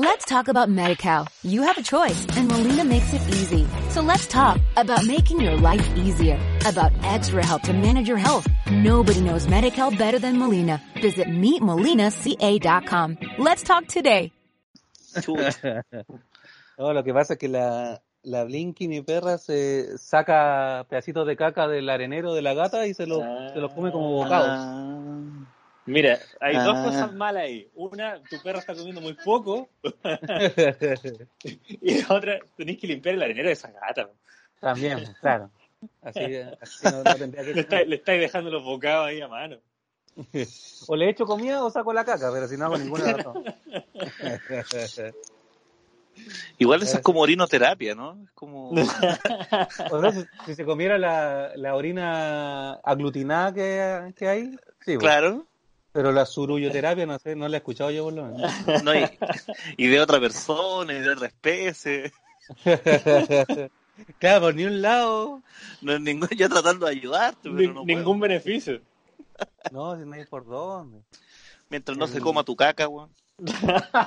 Let's talk about MediCal. You have a choice and Molina makes it easy. So let's talk about making your life easier, about extra help to manage your health. Nobody knows MediCal better than Molina. Visit meetmolinaca.com. Let's talk today. no, lo que pasa es que la, la Blinky, mi perra, se saca pedacitos de caca del arenero de la gata y se lo, Ah. se lo come como bocados. Ah. Mira, hay dos Ah. cosas malas ahí. Una, tu perro está comiendo muy poco. y la otra, tenés que limpiar el arenero de esa gata. También, claro. Así, así no, no tendría que Le, está- le estáis dejando los bocados ahí a mano. O le echo comida o saco la caca, pero si no hago ninguna dos. Igual eso es como orinoterapia, ¿no? Es como... O sea, si, si se comiera la, la orina aglutinada que, que hay, sí, pues. Claro. Pero la surulloterapia, no sé, no la he escuchado yo por lo menos. No, y, y de otra persona, y de otra especie. claro, por ni un lado. No es ningún, yo tratando de ayudarte, pero Ni- no ningún puedo. beneficio. No, si no hay por dónde. Mientras no se coma tu caca, weón.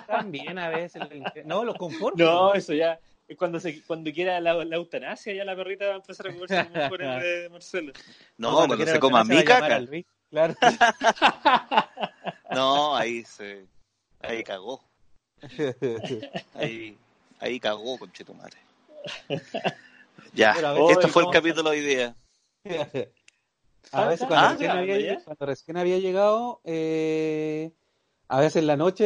También a veces. No, los conformo. No, eso ya. Cuando se, cuando quiera la, la eutanasia, ya la perrita va a empezar a comerse los mejores de Marcelo. No, cuando cuando quiera se coma mi caca. Claro. No, ahí se. Ahí cagó. Ahí, ahí cagó, conchetumare. Ya, Pero a ver, esto hoy fue el capítulo de hoy día. A veces Ah, cuando, ah, recién, había, ya. cuando recién había llegado, eh, a veces en la noche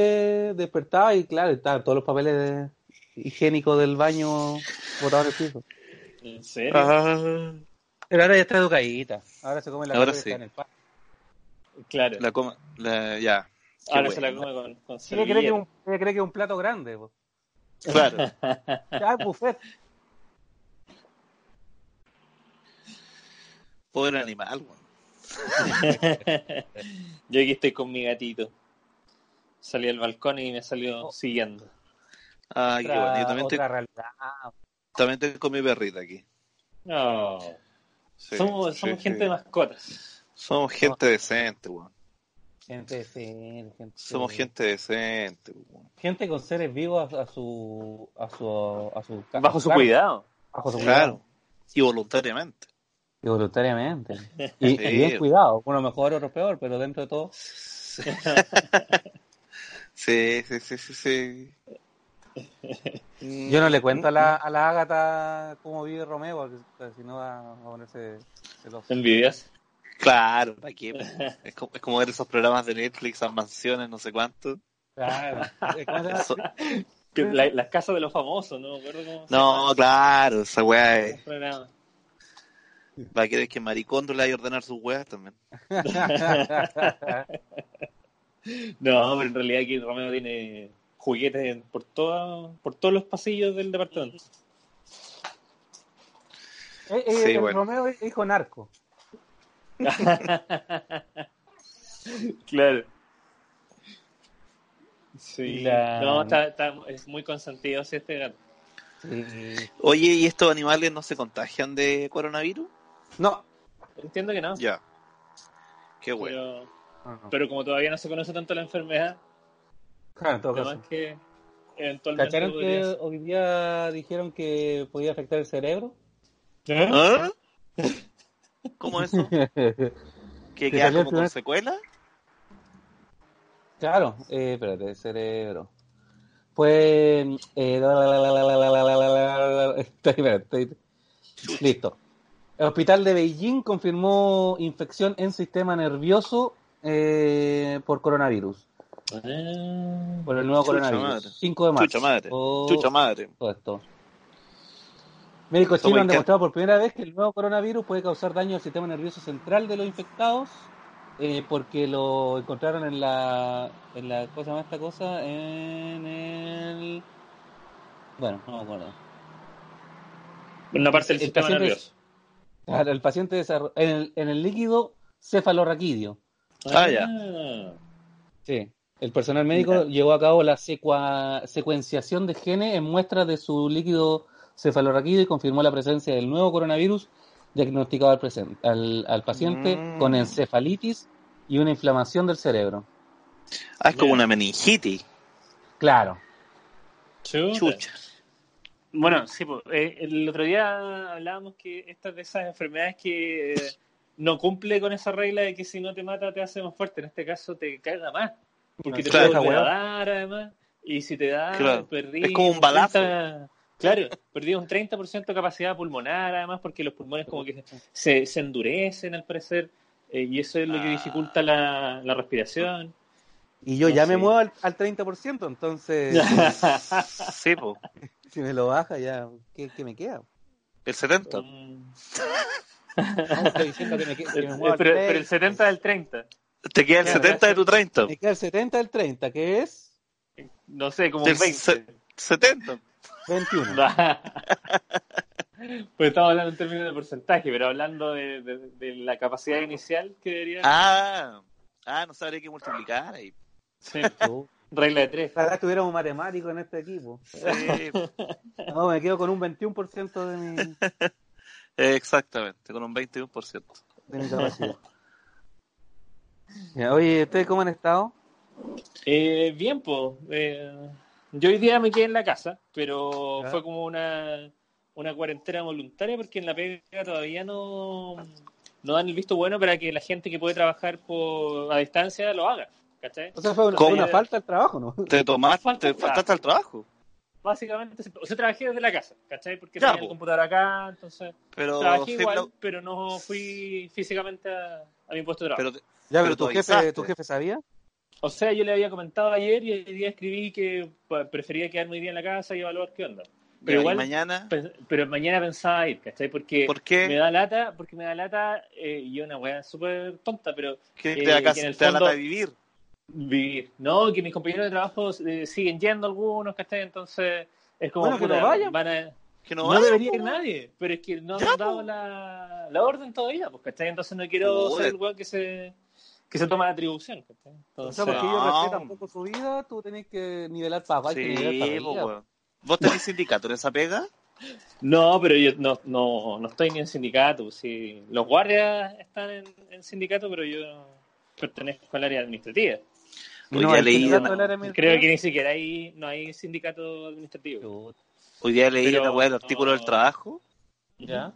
despertaba y claro, estaban todos los papeles de- higiénicos del baño botados en el piso. ¿En serio? Ah, Pero ahora ya está educadita. Ahora se come la Ahora que sí. está en el patio. Claro. la coma, la, ya. Qué Ahora se la bueno. come con, con Ella cree, que un, ella cree que es un plato grande. po. Claro. Ah, buffet. Pobre animal. Yo aquí estoy con mi gatito. Salí al balcón y me salió Oh. siguiendo. Ay, qué Otra, bueno. Yo también otra estoy, realidad. también estoy con mi perrita aquí. No. Sí, somos sí, somos sí. gente de mascotas. Somos gente decente, weón. Gente, decente, gente, Somos gente decente, weón. gente con seres vivos a, a su a su a su Bajo su claro, cuidado. bajo su cuidado. Claro. Y voluntariamente. Y voluntariamente. Y, y Sí. bien cuidado. Uno mejor, otro peor, pero dentro de todo. Sí, sí, sí, sí, sí. Yo no le cuento a la, a la Ágata cómo vive Romeo, porque si no va a ponerse celoso. Envidias. Claro, ¿para qué? Es como, es como ver esos programas de Netflix, esas mansiones, no sé cuánto. Claro. Las casas de los famosos, ¿no? me acuerdo cómo No, llama claro, esa weá es. Va a querer que Maricondo le vaya a ordenar sus weas también. No, pero en realidad aquí Romeo tiene juguetes por, toda, por todos los pasillos del departamento. Eh, eh, Sí, el bueno. Romeo es hijo narco. Claro. Sí. La- No, está, está- es muy consentido sí, este gato. Sí. Oye, ¿y estos animales no se contagian de coronavirus? No. Entiendo que no. Ya. Qué bueno. Pero, no. pero como todavía no se conoce tanto la enfermedad, Claro, en todo caso. además que eventualmente ¿Cacharon que hoy día dijeron que podía afectar el cerebro? ¿Ah? como eso? ¿Que queda como con secuela? Claro, eh, espérate, cerebro. Pues. Eh, Listo. El hospital de Beijing confirmó infección en sistema nervioso eh, por coronavirus. por el nuevo coronavirus. Madre. 5 de marzo. Chucha madre. Chucha madre. Todo esto. Médicos chinos han demostrado por primera vez que el nuevo coronavirus puede causar daño al sistema nervioso central de los infectados eh, porque lo encontraron en la, en la cosa más esta cosa en el bueno no me acuerdo Una parte del El sistema paciente- nervioso. Claro, el paciente desarro- en el, en el líquido cefalorraquídeo Ah, ya. sí el personal médico Ya. llevó a cabo la secua- secuenciación de genes en muestras de su líquido cefalorraquídeo y confirmó la presencia del nuevo coronavirus diagnosticado al, presen- al, al paciente Mm. con encefalitis y una inflamación del cerebro. Ah, es como una meningitis. Claro. Chuta. Chucha. Bueno, sí, pues, eh, el otro día hablábamos que estas de esas enfermedades que eh, no cumple con esa regla de que si no te mata te hace más fuerte. En este caso te carga más. Porque te Claro. puede dar además. Y si te da, Claro. perdí Es como un balazo. 30 claro, perdí un 30% de capacidad pulmonar además porque los pulmones como que se, se endurecen al parecer. eh, y eso es lo que dificulta la, la respiración. Y yo No ya me sé. muevo al, al 30%, entonces Sí, po. si me lo baja ya, ¿qué, qué me queda? El 70. Mm. No, estoy diciendo que me, que- me muevo al pero, 30. pero el 70 del 30. Te queda el Claro, 70 de tu 30. Me queda el 70 del 30, que es No sé, como un 20. se- 70. 21. pues estamos hablando en términos de porcentaje, pero hablando de, de- de la capacidad inicial que debería. Ah, ah, no sabría que multiplicar ahí. Sí, regla de tres. Ojalá tuviéramos matemáticos en este equipo. Sí, No, me quedo con un 21% de mi, exactamente, con un 21%. de mi capacidad. Ya, oye, ¿ustedes cómo han estado? Eh, bien, pues. eh, yo hoy día me quedé en la casa, pero Ya. fue como una, una cuarentena voluntaria porque en la pega todavía no, no dan el visto bueno para que la gente que puede trabajar por, a distancia lo haga. ¿Cachai? O sea, fue una, una falta del trabajo, ¿no? Te tomaste, Falta- te faltaste al trabajo. Básicamente, o sea, trabajé desde la casa, ¿cachai? Porque Ya, tenía el po. computador acá, entonces Pero, trabajé sí, igual, lo- pero no fui físicamente a, a mi puesto de trabajo. pero te- Ya, Pero pero tu jefe, avisaste. tu jefe sabía. O sea, yo le había comentado ayer y hoy día escribí que pa- prefería quedarme hoy día en la casa y evaluar qué onda. Pero igual, mañana, pero mañana pensaba ir, ¿cachai? Porque ¿por qué? me da lata, porque me da lata, eh, y una weá súper tonta, pero ¿Qué eh, te da, que casi- en el te da fondo- lata de vivir? vivir. No, que mis compañeros de trabajo eh, siguen yendo algunos, ¿cachai? Entonces es como, Bueno, que puta, no vayan. van a- Que no, no, vaya, debería ir nadie, pero es que no Ya, han dado la, la orden todavía, pues, ¿cachai? Entonces no quiero Joder. ser el weón que se, que se toma la atribución, ¿cachai? O Entonces, sea, porque ellos No. respetan un poco su vida, tú tenés que nivelar para abajo nivelar Sí, para arriba. ¿Vos tenés sindicato en esa pega? No, pero yo no, no, no estoy ni en sindicato. Sí. Los guardias están en, en sindicato, pero yo pertenezco al área administrativa. Hoy no día leí una- Creo que ni siquiera hay, no hay sindicato administrativo. Hoy día leí Pero- una weá del artículo del trabajo Ya.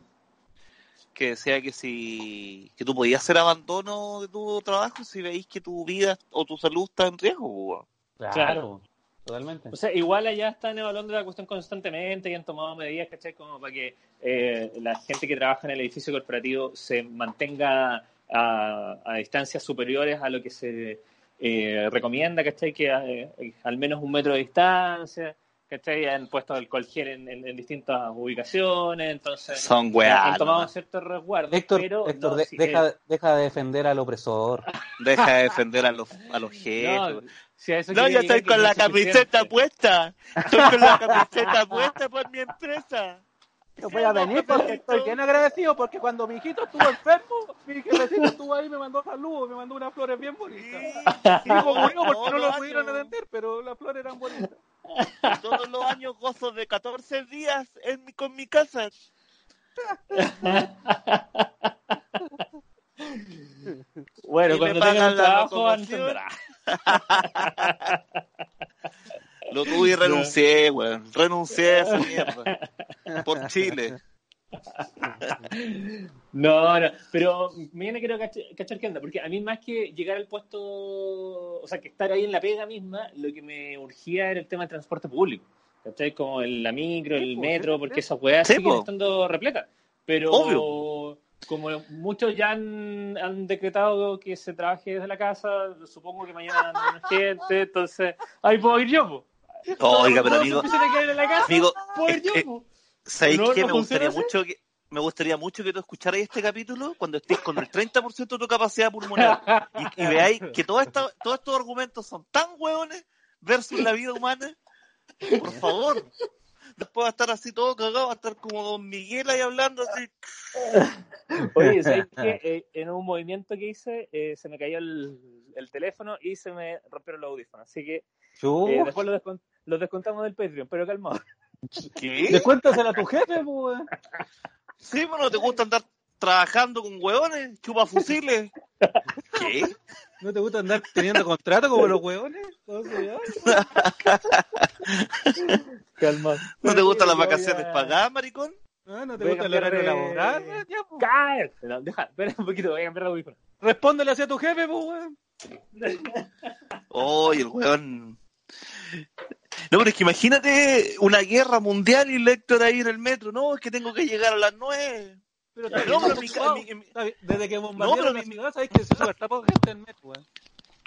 Que decía que si que tú podías hacer abandono de tu trabajo si veis que tu vida o tu salud está en riesgo. Claro, Claro. totalmente. O sea, igual allá están evaluando la cuestión constantemente y han tomado medidas, ¿cachai? Como para que eh, la gente que trabaja en el edificio corporativo se mantenga a, a distancias superiores a lo que se eh, recomienda, ¿cachai? Que eh, al menos un metro de distancia, ¿cachai? Han puesto alcohol gel en, en- en distintas ubicaciones, entonces Son weá. han tomado ciertos resguardos. Héctor, pero Héctor no, de- sí, deja, eh, deja de defender al opresor. Deja de defender a los, a los jefes. no, si a eso No, quería yo estoy que con no la camiseta puesta. Estoy con la camiseta puesta por mi empresa. Yo voy a venir porque estoy bien agradecido porque cuando mi hijito estuvo enfermo, mi jefecito estuvo ahí y me mandó saludos, me mandó unas flores bien bonitas. Y dijo murió porque no lo pudieron atender, pero las flores eran bonitas. Todos los años gozo de 14 días en mi- con mi casa. Bueno, Y cuando tengan trabajo. Lo tuve y renuncié, weón. Renuncié a esa mierda. Por Chile. No, no, pero mañana quiero cach- cachar qué onda, porque a mí más que llegar al puesto, o sea, que estar ahí en la pega misma, lo que me urgía era el tema del transporte público. ¿Cachai? Como el- la micro, el po, metro, sí, porque sí. esas weas Sí, siguen po. estando repletas. Pero Obvio. como muchos ya han, han decretado que se trabaje desde la casa, supongo que mañana anda menos gente, entonces ahí puedo ir yo, po. Oiga, pero amigo, en la casa, amigo, puedo ir eh, yo, eh, po. ¿Sabéis ¿No- qué? no Me gustaría así? mucho que me gustaría mucho que tú escucharas este capítulo cuando estés con el 30% de tu capacidad pulmonar y, y veáis que toda esta- todos estos argumentos son tan hueones versus la vida humana. Por favor. Después va a estar así todo cagado, va a estar como Don Miguel ahí hablando así. Oye, ¿sabes qué? Eh, en un movimiento que hice, eh, se me cayó el, el teléfono y se me rompieron los audífonos. Así que eh, después los, descont- los descontamos del Patreon, pero calmado. ¿Qué? descuéntasela a tu jefe, pues. Sí, bueno, ¿te gusta andar trabajando con hueones? Chupa fusiles. ¿Qué? ¿No te gusta andar teniendo contrato como los hueones? Calma. ¿No te gustan las a- vacaciones pagadas, maricón? Ah, ¿No te Voy a gusta el horario de- laboral? ¡Cállate! No, deja, espera un poquito, voy a cambiar de audífono. Respóndele hacia tu jefe, pues, weón. Oh, el weón. No, pero es que imagínate una guerra mundial y el Héctor ahí en el metro. No, es que tengo que llegar a las nueve. Pero No, mi Desde que bombardearon pero la mi- ciudad, sabes que se sube tapado gente en el metro, weón.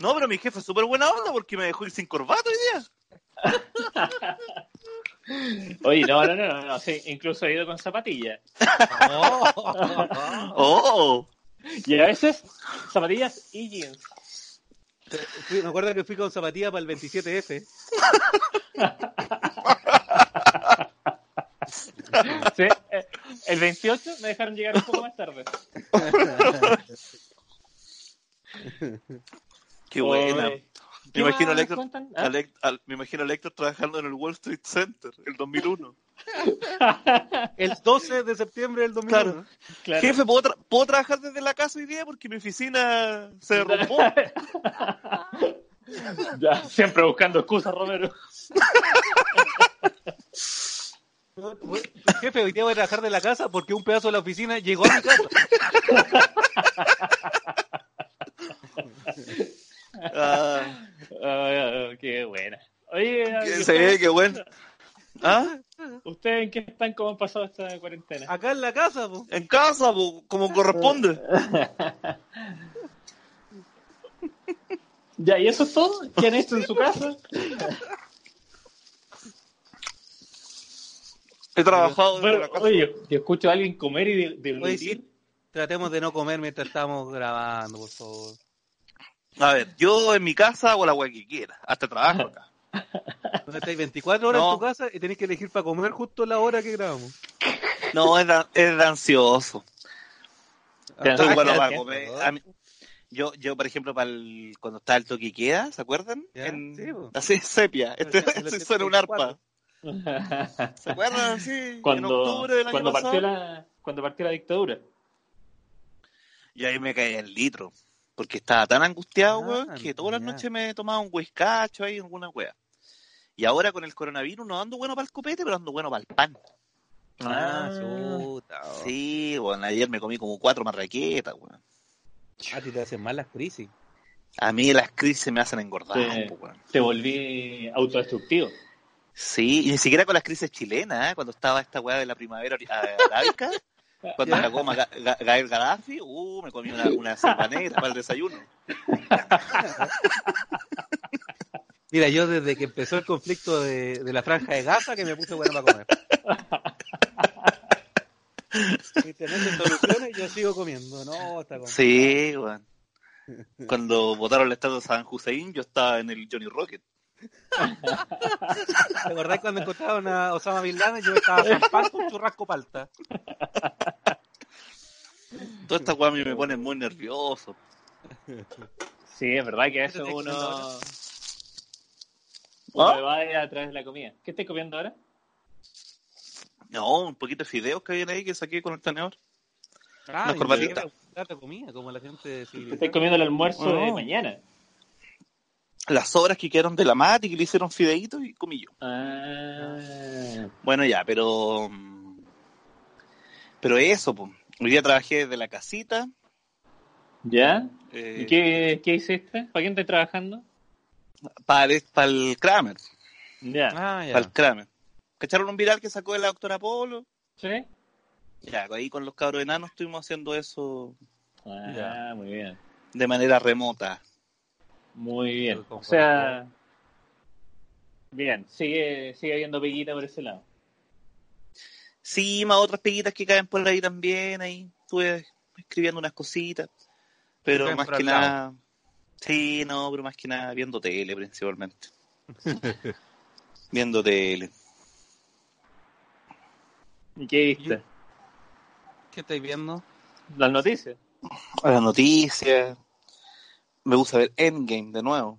No, pero mi jefe es súper buena onda porque me dejó ir sin corbata hoy día. Oye, no, no, no, no, no, sí, incluso he ido con zapatillas. Oh, Y a veces zapatillas y jeans. Fui- me acuerdo que fui con zapatilla para el 27F. Sí, eh, el 28 me dejaron llegar un poco más tarde. qué buena. Oye, Me ¿qué imagino más al Héctor, cuentan? ¿Ah? al- me imagino al Héctor trabajando en el Wall Street Center, el 2001. El 12 de septiembre del 2001. Claro. Claro. Jefe, ¿puedo, tra- ¿puedo trabajar desde la casa hoy día? Porque mi oficina se derrumbó. Ya, siempre buscando excusas, Romero. Jefe, hoy día voy a trabajar de la casa porque un pedazo de la oficina llegó a mi casa. Ah, qué buena. Oye, que ¿y se ve, ustedes, qué bueno. ¿Ah? ¿ustedes en qué están? ¿Cómo han pasado esta cuarentena? Acá en la casa, po. En casa, po, como corresponde. Ya, ¿y eso es todo? ¿Qué han hecho en su casa? He trabajado desde Bueno, la casa. oye, yo escucho a alguien comer y de, de Oye, sí, tratemos de no comer mientras estamos grabando, por favor. A ver, yo en mi casa hago la weá que quiera. Hasta trabajo acá. Donde estáis 24 horas No. en tu casa y tenéis que elegir para comer justo la hora que grabamos. No, es, de- es de ansioso. Ah, bueno ya, para comer. A mí- yo, yo, por ejemplo, para el, cuando está el toque ¿se acuerdan? Ya, En- sí, así sepia. Este, En este suena un arpa. 74. ¿Se acuerdan? Sí, en cuando, octubre del año cuando, pasado. partió la, cuando partió la dictadura. Y ahí me caía el litro. Porque estaba tan angustiado, Ah, weón, que todas las noches me tomaba un whiskacho ahí, alguna wea. Y ahora con el coronavirus no ando bueno para el copete, pero ando bueno para el pan. Ah, Ah. chuta. oh. Sí, bueno, ayer me comí como cuatro marraquetas, weón. A ti te hacen mal las crisis. A mí las crisis me hacen engordar, Sí. po, weón. Te volví autodestructivo. Sí, y ni siquiera con las crisis chilenas, ¿eh? cuando estaba esta weá de la primavera ori- a- arábica, cuando Maga- Ga- Gael Gaddafi, uh, me comí una, una negra para el desayuno. Mira, yo desde que empezó el conflicto de, de la franja de Gaza que me puse bueno para comer. Y teniendo soluciones, yo sigo comiendo. No, está. Sí, weón. Cuando votaron el estado de San Hussein, yo estaba en el Johnny Rocket. ¿Te acordás cuando encontraron a Osama Bin Laden? Yo estaba zampando con churrasco palta. Toda esta weá a mí me pone muy nervioso. Sí, es verdad que a ¿Qué te veces estás uno, uno ¿Ah? va a través de la comida. ¿Qué estás comiendo ahora? No, un poquito de fideos que habían ahí que saqué con el tenedor. Ah, Una corbatita. me plata de comida, como la gente Te estás comiendo el almuerzo de Oh. mañana. Las sobras que quedaron de la mate que le hicieron fideitos y comí yo. Ah, Bueno, ya, pero. Pero eso, pues. Hoy día trabajé desde la casita. ¿Ya? eh, ¿Y qué, qué hiciste? ¿Para quién estás trabajando? Para el, para el Kramer. Ya. Ah, ya. Para el Kramer. ¿Cacharon un viral que sacó de la doctora Polo? ¿Sí? Ya, ahí con los cabros enanos estuvimos haciendo eso Ah, Ya. muy bien. de manera remota. Muy bien. O sea, bien, sigue, sigue habiendo peguita por ese lado. Sí, más otras peguitas que caen por ahí también. Ahí estuve escribiendo unas cositas. Pero más que lado. nada. Sí, no, pero más que nada viendo tele principalmente. viendo tele. ¿Y qué viste? ¿Qué estáis viendo? Las noticias. Las noticias. Me gusta ver Endgame de nuevo.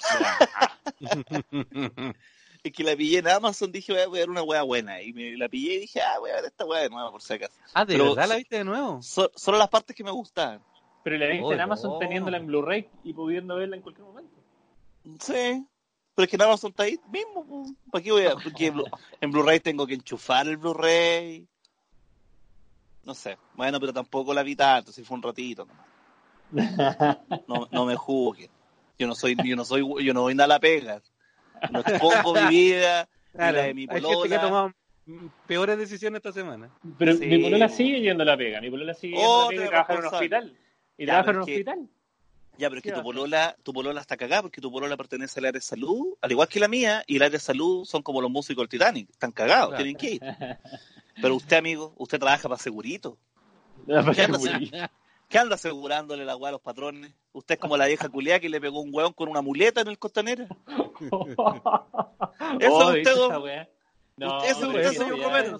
Es que la pillé en Amazon, dije voy a ver una wea buena. Y me la pillé y dije, ah, voy a ver esta wea de nuevo por si acaso. ah, ¿de Pero- verdad la viste de nuevo? So- solo las partes que me gustaban. Pero la viste Oh, en Amazon no. teniéndola en Blu-ray y pudiendo verla en cualquier momento. Sí. Pero es que en Amazon está ahí mismo. ¿Para qué voy a.? Porque en Blu- en Blu-ray tengo que enchufar el Blu-ray. No sé. Bueno, pero tampoco la vi tanto, si fue un ratito. nomás. No, no me juzguen. Yo no soy, yo no soy, yo no voy nada a la pega. No expongo mi vida, ni la de mi hay gente que ha polola. tomado peores decisiones esta semana. Pero Sí. mi polola sigue yendo a la pega. Mi polola sigue yendo a la Oh, pega y trabaja en un hospital. Y Ya, trabaja en un hospital. Ya, pero es que ¿Qué tu polola, tu polola está cagada porque tu polola pertenece al área de salud, al igual que la mía, y el área de salud son como los músicos del Titanic, están cagados, Claro. tienen que ir. Pero usted, amigo, usted trabaja para segurito. La ¿Qué anda, pega- ¿Qué anda asegurándole la weá a los patrones? Usted es como la vieja culiá que le pegó un hueón con una muleta en el costanera. Eso Oh, es ¿viste usted, esa weá? No, Usted- ese es pero usted, señor Romero.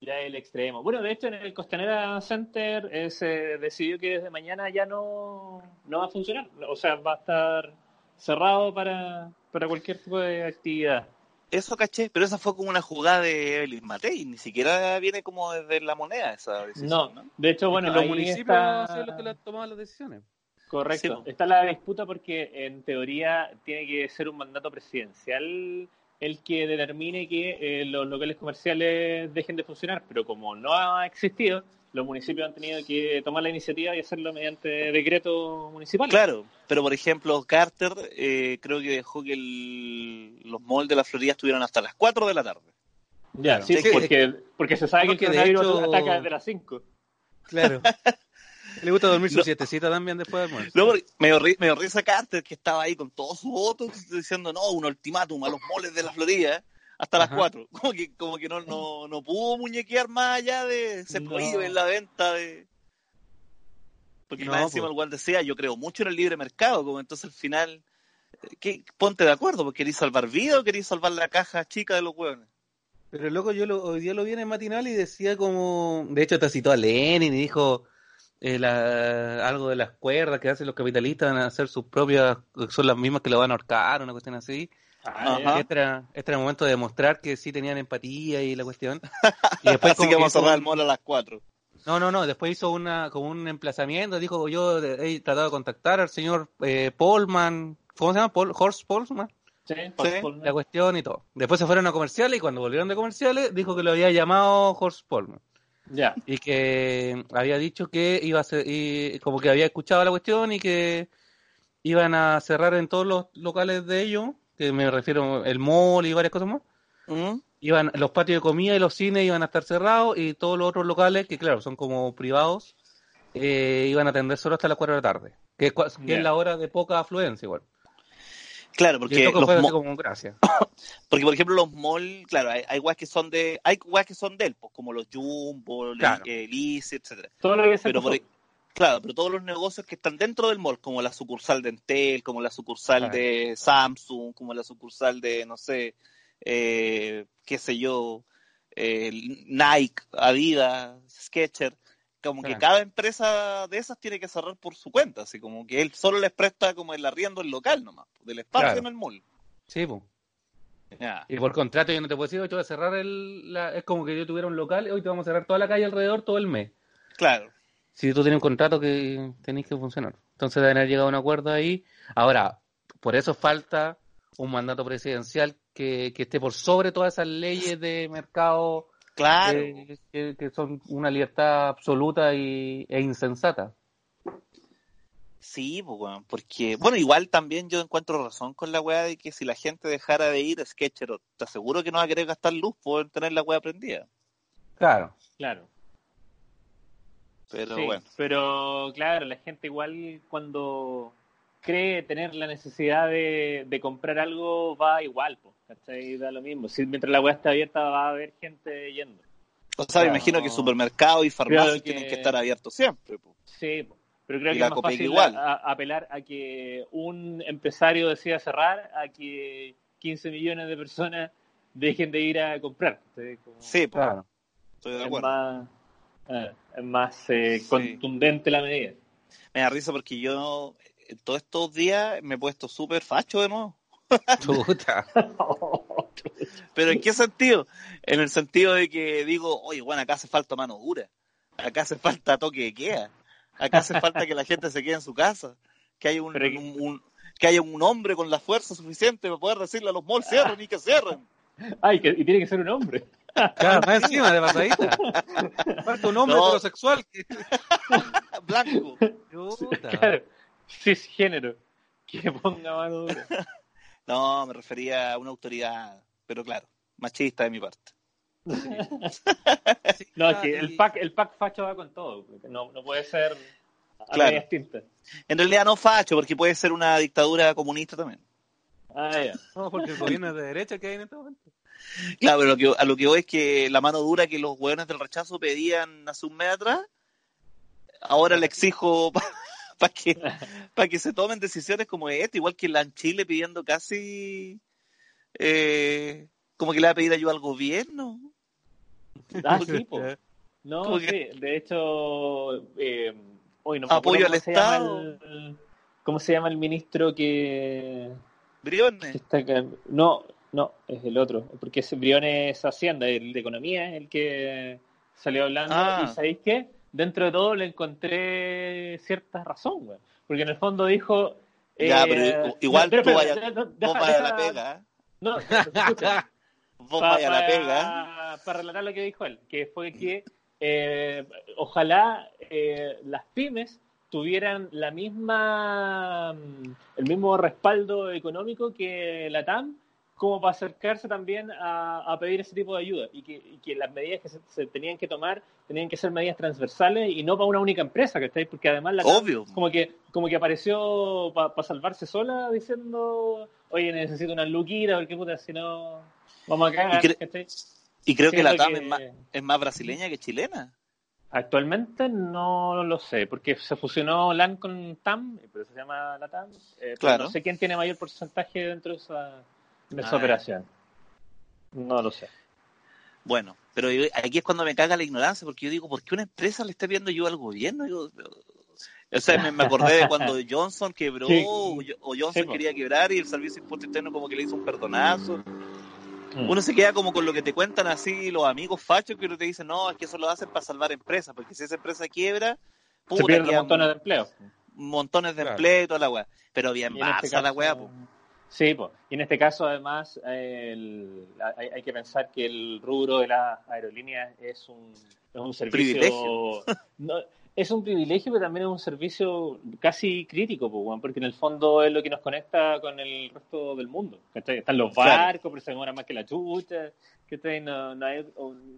Ya el extremo. Bueno, de hecho, en el Costanera Center eh, se decidió que desde mañana ya no, no va a funcionar. O sea, va a estar cerrado para, para cualquier tipo de actividad. Eso caché, pero esa fue como una jugada de Evelyn Matei, ni siquiera viene como desde la moneda esa decisión, No, ¿no? de hecho, bueno, los ahí municipios está... sido los que le han tomado las decisiones. Correcto. Sí, po. Está la disputa porque en teoría tiene que ser un mandato presidencial el que determine que eh, los locales comerciales dejen de funcionar, pero como no ha existido, los municipios han tenido que tomar la iniciativa y hacerlo mediante decreto municipal. Claro, pero por ejemplo, Carter eh, creo que dejó que el- los malls de la Florida estuvieran hasta las 4 de la tarde. Ya, sí, Sí, que- porque, porque se sabe que el porque de coronavirus hecho- ataca desde las 5. Claro. Le gusta dormir su No. siestecita también después del almuerzo. Luego me dio, ri- me dio risa Carter, que estaba ahí con todos sus votos, diciendo, no, un ultimátum a los moles de la Florida hasta las Ajá. 4. Como que, como que no, no, no pudo muñequear más allá de se No. prohíbe la venta de... Porque No, más encima pues. el Juan decía, yo creo mucho en el libre mercado, como entonces al final, eh, ¿qué? ponte de acuerdo, porque queréis salvar vida o queréis salvar la caja chica de los hueones. Pero loco, yo lo, hoy día lo vi en el matinal y decía como, de hecho te citó a Lenin y dijo eh, la- algo de las cuerdas que hacen los capitalistas van a hacer sus propias, son las mismas que lo van a ahorcar, una cuestión así. Ah, Ajá. Este era, este era el momento de demostrar que sí tenían empatía y la cuestión. Y después Así como que vamos a hizo cerrar el un- mall a las 4. No, no, no, después hizo una como un emplazamiento, dijo yo eh, he tratado de contactar al señor eh, Polman, ¿cómo se llama? Paul, Horst Polman, Sí, Sí. por- la cuestión y todo. Después se fueron a comerciales y cuando volvieron de comerciales dijo que lo había llamado Horst Polman Ya. y que había dicho que iba a ser, y como que había escuchado la cuestión y que iban a cerrar en todos los locales de ellos, que me refiero el mall y varias cosas más. ¿Mm? Iban, los patios de comida y los cines iban a estar cerrados y todos los otros locales, que claro, son como privados, eh, iban a atender solo hasta las 4 de la tarde, que, es que la hora de poca afluencia igual. Claro, porque los como. Porque, por ejemplo, los malls, claro, hay, hay weas que son de, hay weas que son de él, pues, como los Jumbo, Claro. eh, Lisi, etcétera. Todo lo que Pero por. Claro, pero todos los negocios que están dentro del mall, como la sucursal de Entel, como la sucursal Claro. de Samsung, como la sucursal de, no sé, eh, qué sé yo, eh, Nike, Adidas, Skechers, como que cada empresa de esas tiene que cerrar por su cuenta, así como que él solo les presta como el arriendo el local nomás, del espacio Claro. en el mall. Sí, pues. Y por contrato yo no te puedo decir, hoy te voy a cerrar el... la- Es como que yo tuviera un local, hoy te vamos a cerrar toda la calle alrededor todo el mes. Claro. Si tú tienes un contrato que tenéis que funcionar. Entonces deben haber llegado a un acuerdo ahí. Ahora, por eso falta un mandato presidencial que, que esté por sobre todas esas leyes de mercado Claro. eh, que, que son una libertad absoluta y, e insensata. Sí, pues, porque, bueno, igual también yo encuentro razón con la weá de que si la gente dejara de ir a Sketcher, te aseguro que no va a querer gastar luz por tener la weá prendida. Claro. Claro. Pero Sí, bueno, Pero claro, la gente igual cuando cree tener la necesidad de, de comprar algo va igual, pues, ¿cachai? Da lo mismo. Si, mientras la web está abierta va a haber gente yendo. o sea, me imagino que supermercados y farmacias que- tienen que estar abiertos siempre. pues. Sí, po. pero creo Y que es más fácil igual. a- a- apelar a que un empresario decida cerrar a que 15 millones de personas dejen de ir a comprar. Sí, Claro. estoy de es acuerdo. más, es más eh, Sí. contundente la medida. Me da risa porque yo eh, todos estos días me he puesto súper facho de nuevo. Chuta. ¿Pero en qué sentido? En el sentido de que digo, oye, bueno, acá hace falta mano dura. Acá hace falta toque de queda. Acá hace falta que la gente se quede en su casa. Que hay un, Pero- un- un- que haya un hombre con la fuerza suficiente para poder decirle a los malls cierren y que cierren. Ay, que, y tiene que ser un hombre. Claro, más encima de pasadita. Falta un hombre No. heterosexual que. Blanco. Chuta. Claro, cisgénero. Que ponga mano dura. No, me refería a una autoridad, pero claro, machista de mi parte. No, es que el pack, el pack facho va con todo. No, no puede ser a Claro. medias tintas. En realidad no facho, porque puede ser una dictadura comunista también. Ah, ya. No, porque el gobierno es de derecha que hay en este momento. Claro, pero lo que, a lo que voy es que la mano dura que los hueones del rechazo pedían hace un mes atrás, ahora le exijo para que, pa que se tomen decisiones como esta, igual que la en Chile pidiendo casi eh, como que le va a pedir ayuda al gobierno. Ah, sí, po. No, sí. que- De hecho, eh, hoy no me Apoyo al cómo se llama Estado. el- ¿Cómo se llama el ministro que Briones. está acá? No, no, es el otro. Porque ese Briones Hacienda, el de Economía, es el que salió hablando. Ah. Y ¿sabéis qué? Dentro de todo le encontré cierta razón, güey. Porque en el fondo dijo... Ya, eh, pero igual pero tú espera, vayas, no, vayas a la pega, ¿eh? No, escucha. vos Pa- vayas a la pega. Para relatar lo que dijo él, que fue que eh, ojalá eh, las pymes tuvieran la misma mm, el mismo respaldo económico que la TAM como para acercarse también a, a pedir ese tipo de ayuda y que, y que las medidas que se, se tenían que tomar tenían que ser medidas transversales y no para una única empresa, ¿cachai? Porque además la TAM como que como que apareció para salvarse sola diciendo oye necesito una luquita porque puta si no vamos a cagar Y cre- ¿cachai? Y creo que la TAM que- es más, es más brasileña que chilena. Actualmente no lo sé porque se fusionó LAN con TAM pero se llama la TAM eh, Claro. no sé quién tiene mayor porcentaje dentro de esa, de esa Ah, operación no lo sé Bueno, pero yo- aquí es cuando me caga la ignorancia, porque yo digo, ¿por qué una empresa le está pidiendo ayuda al gobierno? Yo- o sea, me, me acordé de cuando Johnson quebró Sí. o, o Johnson Sí, quería quebrar y el Servicio de Impuesto Interno como que le hizo un perdonazo. Mm. Uno se queda como con lo que te cuentan así los amigos fachos que te dicen, no, es que eso lo hacen para salvar empresas, porque si esa empresa quiebra, se puta, pierden quedan montones de empleos montones de Claro. empleo y toda la weá. Pero bien en este Barça la weá, po. Sí, pues. y en este caso además el- hay, hay que pensar que el rubro de las aerolíneas es un, es un servicio... Privilegio. No, es un privilegio, pero también es un servicio casi crítico, pues, porque en el fondo es lo que nos conecta con el resto del mundo. ¿cachai? Están los Claro. barcos, pero se demoran más que la chucha. ¿cachai? No, no, hay,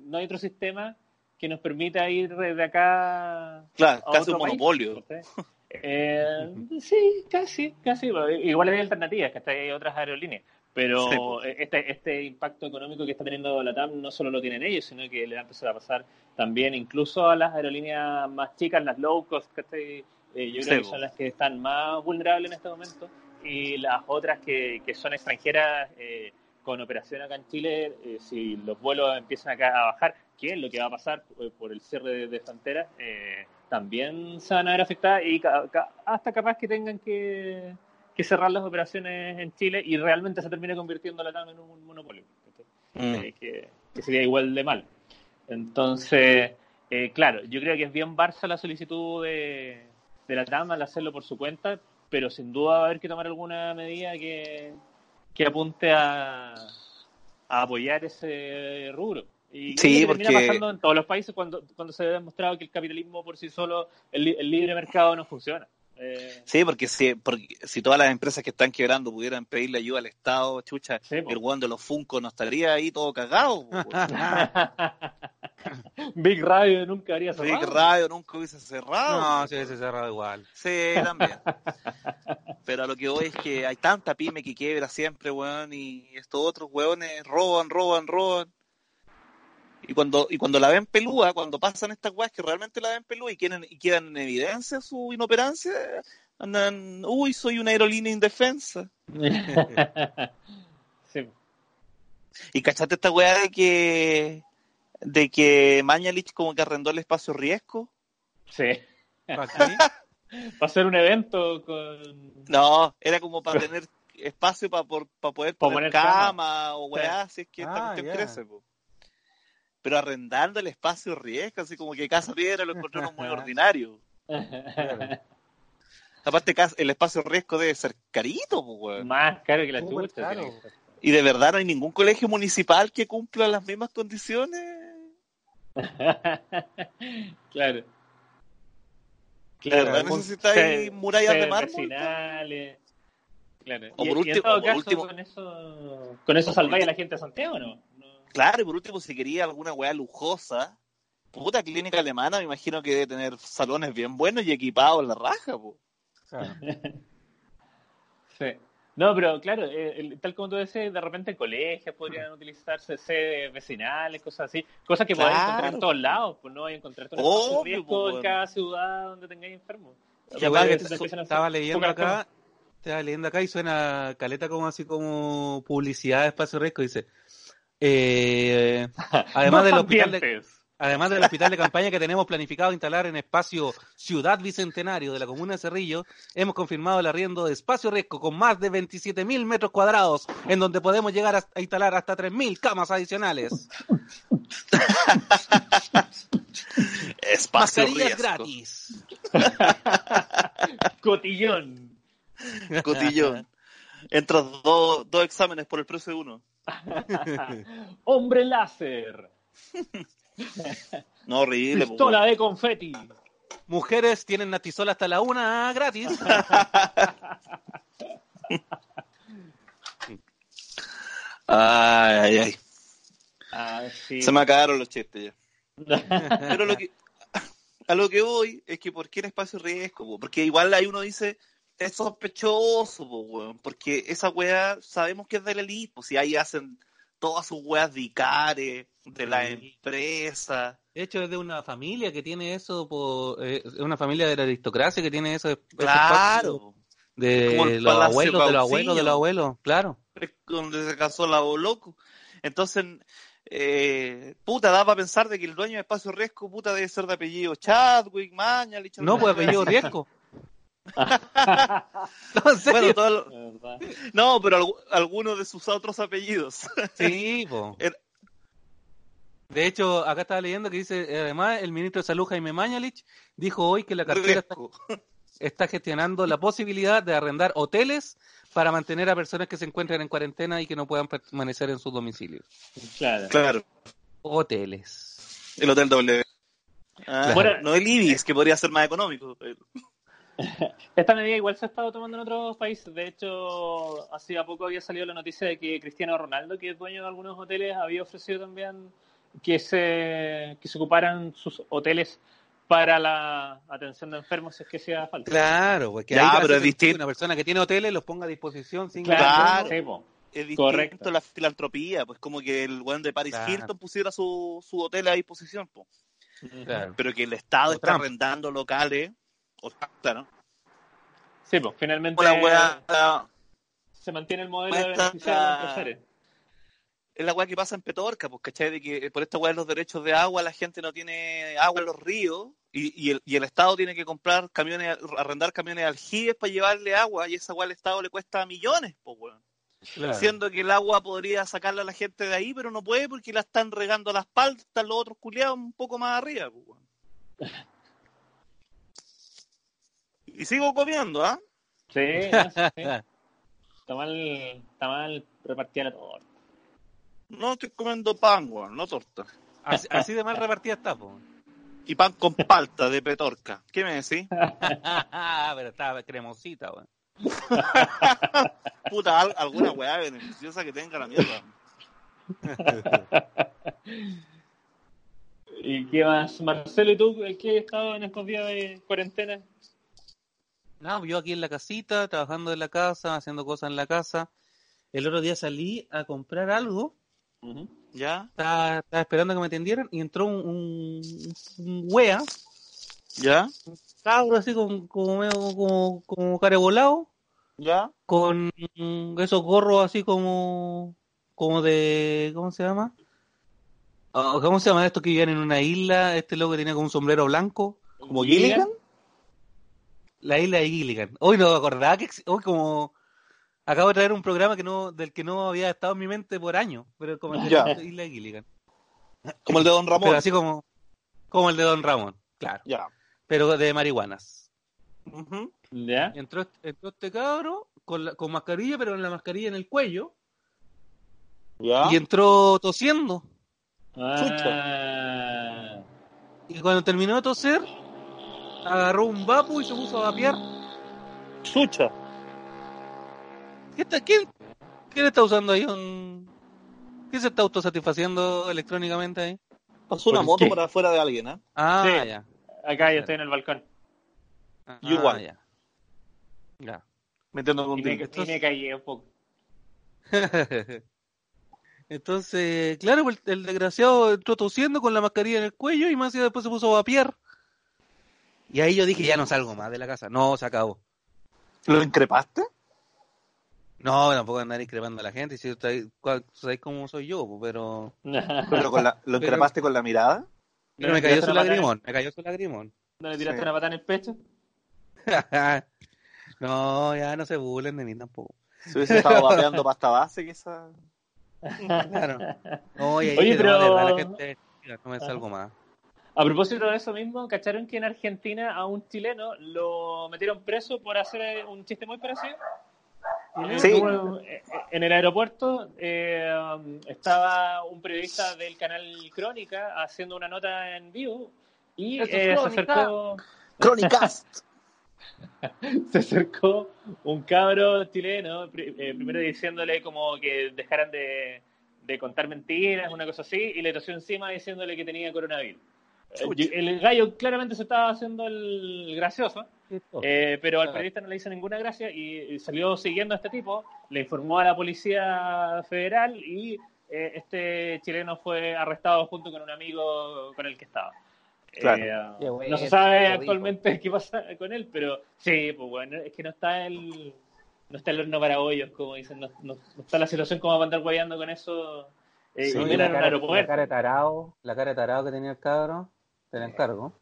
no hay otro sistema que nos permita ir de acá Claro, a casi otro un monopolio. ¿cachai? Eh, sí, casi, casi. Igual hay alternativas, que hay otras aerolíneas. Pero Sí, po. este, este impacto económico que está teniendo la TAM no solo lo tienen ellos, sino que le va a empezar a pasar también incluso a las aerolíneas más chicas, las low cost, ¿cachai? Eh, yo Sí, creo que son las que están más vulnerables en este momento. Y las otras que, que son extranjeras eh, con operación acá en Chile, eh, si los vuelos empiezan acá a bajar, ¿qué es lo que va a pasar eh, por el cierre de, de fronteras? Eh, también se van a ver afectadas y ca- ca- hasta capaz que tengan que, que cerrar las operaciones en Chile y realmente se termine convirtiendo la TAM en un monopolio. Mm. Eh, que, que sería igual de mal. Entonces, eh, claro, yo creo que es bien Barça la solicitud de, de la TAM al hacerlo por su cuenta, pero sin duda va a haber que tomar alguna medida que, que apunte a, a apoyar ese rubro. Y Sí, termina pasando en todos los países cuando, cuando se ha demostrado que el capitalismo por sí solo, el libre mercado no funciona. Eh, Sí, porque si, porque si todas las empresas que están quebrando pudieran pedirle ayuda al Estado, chucha, Sí, el weón de los Funko no estaría ahí todo cagado. Big Radio nunca haría Big cerrado. Radio nunca hubiese cerrado. No, se cerrado igual. Sí, también. Pero a lo que voy es que hay tanta pyme que quiebra siempre, weón, y estos otros weones roban, roban, roban. Y cuando, y cuando la ven pelúa, cuando pasan estas weas que realmente la ven pelúa y, quieren, y quedan en evidencia su inoperancia, andan, uy, soy una aerolínea indefensa. sí. Y cachaste esta weá de que de que Mañalich como que arrendó el espacio riesgo. sí. ¿Para qué? Va a ser un evento con. No, era como para tener espacio para poder Pa poner poner cama, cama. o weá, si es que esta Ah, cuestión ya. crece. po. Pero arrendando el espacio riesgo, así como que Casa Piedra lo encontraron muy ordinario. Aparte, el espacio riesgo debe ser carito, pues, weón. Más caro que la chucha. Y de verdad no hay ningún colegio municipal que cumpla las mismas condiciones. claro. De verdad Claro, necesitáis murallas de mármol. Claro. O Y- por y, último- en todo o por caso, último- con eso, con eso salváis a la gente de Santiago, ¿no? Claro, y por último, si quería alguna weá lujosa, puta clínica alemana, me imagino que debe tener salones bien buenos y equipados en la raja, po. Claro. Sí. No, pero claro, eh, el- tal como tú decías, de repente colegios podrían utilizarse sedes vecinales, cosas así, cosas que podéis Claro. encontrar en todos lados, pues no a encontrar espacio de riesgo en cada ciudad donde tengáis enfermos. Y Yo aparte, que a hacer estaba leyendo acá, estaba leyendo acá y suena caleta como así como publicidad de espacio riesgo, dice. Eh, además del hospital de, ambientes. además del hospital de campaña que tenemos planificado instalar en espacio Ciudad Bicentenario de la comuna de Cerrillo, hemos confirmado el arriendo de espacio riesgo con más de 27.000 metros cuadrados, en donde podemos llegar a, a instalar hasta 3.000 camas adicionales. Espacio Mascarillas riesgo. gratis. Cotillón. Cotillón. Entras dos, dos exámenes por el precio de uno. Hombre láser. No, horrible, po, Pistola de confeti. Mujeres tienen natisol hasta la una gratis. Ay, ay, ay. Ah, sí. Se me acabaron los chistes ya. Pero lo que, a lo que voy es que ¿por qué en espacio riesgo? po? Porque igual ahí uno dice, es sospechoso, po, weón, porque esa weá sabemos que es de la elite, pues si ahí hacen todas sus weas de Icare, de la Sí. empresa. De hecho, es de una familia que tiene eso, por, eh, es una familia de la aristocracia que tiene eso. Claro. De los abuelos, de los abuelos, de los abuelos, claro. es donde se casó la loco. Entonces, eh, puta, da para pensar de que el dueño de Espacio Riesgo, puta, debe ser de apellido Chadwick, Mañalich. No, pues apellido riesgo. No, en serio. Bueno, todo lo- De verdad. no, pero algu- algunos de sus otros apellidos. Sí, po. Era- De hecho, acá estaba leyendo que dice, eh, además, el ministro de Salud, Jaime Mañalich, dijo hoy que la cartera está, gestionando la posibilidad de arrendar hoteles para mantener a personas que se encuentren en cuarentena y que no puedan permanecer en sus domicilios. Claro. Claro, Hoteles. el Hotel W. Ah, no el Ibis, que podría ser más económico. Esta medida igual se ha estado tomando en otros países. De hecho, hacía poco había salido la noticia de que Cristiano Ronaldo, que es dueño de algunos hoteles, había ofrecido también que se, que se ocuparan sus hoteles para la atención de enfermos si es que sea falta. Claro, porque Ya, ahí pero hace es distinto. Una persona que tiene hoteles los ponga a disposición sin Claro. Es distinto Correcto. la filantropía, pues como que el weón de Paris Claro. Hilton pusiera su, su hotel a disposición, po. Claro. pero que el Estado O está Trump. arrendando locales. O, claro. Sí, pues finalmente Una weá, se mantiene el modelo Esta- de beneficiar a los empresarios. es la weá que pasa en Petorca, pues, ¿cachai? De que por esta weá de los derechos de agua la gente no tiene agua en los ríos y, y el, y el Estado tiene que comprar camiones, arrendar camiones de aljibes para llevarle agua y esa weá al Estado le cuesta millones, pues, weón. Claro. Siendo que el agua podría sacarla a la gente de ahí, pero no puede porque la están regando a las paltas los otros culiados un poco más arriba, pues, weón. Y sigo comiendo, ¿ah? Sí, no, sí, sí. Está mal, está mal repartida la torta. No estoy comiendo pan, weón, no torta. Así, así de mal repartida está, po. Y pan con palta de Petorca. ¿Qué me decís? Pero está cremosita, weón. Puta, al- alguna weá beneficiosa que tenga la mierda. ¿Y qué más? Marcelo, ¿y tú qué has estado en estos días de cuarentena? No, yo aquí en la casita, trabajando en la casa, haciendo cosas en la casa. El otro día salí a comprar algo, ¿Ya? estaba, estaba esperando que me atendieran y entró un, un, un wea, ¿Ya? cabro así con, como, como, como carebolado, ¿Ya? con esos gorros así como, como de, ¿cómo se llama? Ah, ¿Cómo se llama esto que vivían en una isla? Este loco que tenía como un sombrero blanco. ¿Como Gilligan? La isla de Gilligan. Hoy no me acordaba que hoy como acabo de traer un programa que no del que no había estado en mi mente por años, pero como el de Ya. la isla de Gilligan. Como el de Don Ramón. Pero así como como el de Don Ramón, claro, Ya. pero de marihuanas. ¿Ya? Entró, entró este cabro con, la- con mascarilla, pero en la mascarilla en el cuello. ¿Ya? Y entró tosiendo. Ah. Y cuando terminó de toser, agarró un vapo y se puso a vapear. Chucha. ¿Qué está, quién, quién está usando ahí un... ¿Qué se está autosatisfaciendo electrónicamente ahí? Pasó una ¿Por moto qué? por afuera de alguien, ¿eh? Ah, Sí. ya. Acá yo estoy en el balcón. Ah, Yo igual. Ya. Ya. Metiendo Y con me, Entonces... y me caí un poco. Entonces, claro, pues, el, el desgraciado entró tosiendo con la mascarilla en el cuello y más y después se puso a vapear. Y ahí yo dije, ya no salgo más de la casa. No, se acabó. ¿Lo increpaste? No, tampoco andar increpando a la gente. Si sabéis cómo soy yo, pero... ¿Pero con la... lo Pero- increpaste con la mirada? Pero me cayó su lagrimón, me cayó su lagrimón. ¿No le tiraste Sí. una patada en el pecho? no, ya no se burlen de mí tampoco. Si hubiese estado vapeando pasta base, quizás... Claro. No, y ahí Oye, de pero- verdad la gente, no me salgo más. A propósito de eso mismo, ¿cacharon que en Argentina a un chileno lo metieron preso por hacer eh, un chiste muy parecido? Sí. Eh, En el aeropuerto eh, estaba un periodista del canal Crónica haciendo una nota en vivo y eh, se acercó Crónicas. se acercó un cabro chileno, pri- eh, primero diciéndole como que dejaran de, de contar mentiras, una cosa así, y le tosió encima diciéndole que tenía coronavirus. El gallo claramente se estaba haciendo el gracioso, eh, pero al periodista no le hizo ninguna gracia y, salió siguiendo a este tipo, le informó a la policía federal y eh, este chileno fue arrestado junto con un amigo con el que estaba. Claro. Eh, bueno, no se sabe actualmente qué pasa con él, pero sí, pues bueno, es que no está el no está el horno para hoyos, como dicen, no, no- no está la situación como para andar guayando con eso Sí, y la, cara, la cara de tarado, la cara de tarado que tenía el cabro, te la encargo.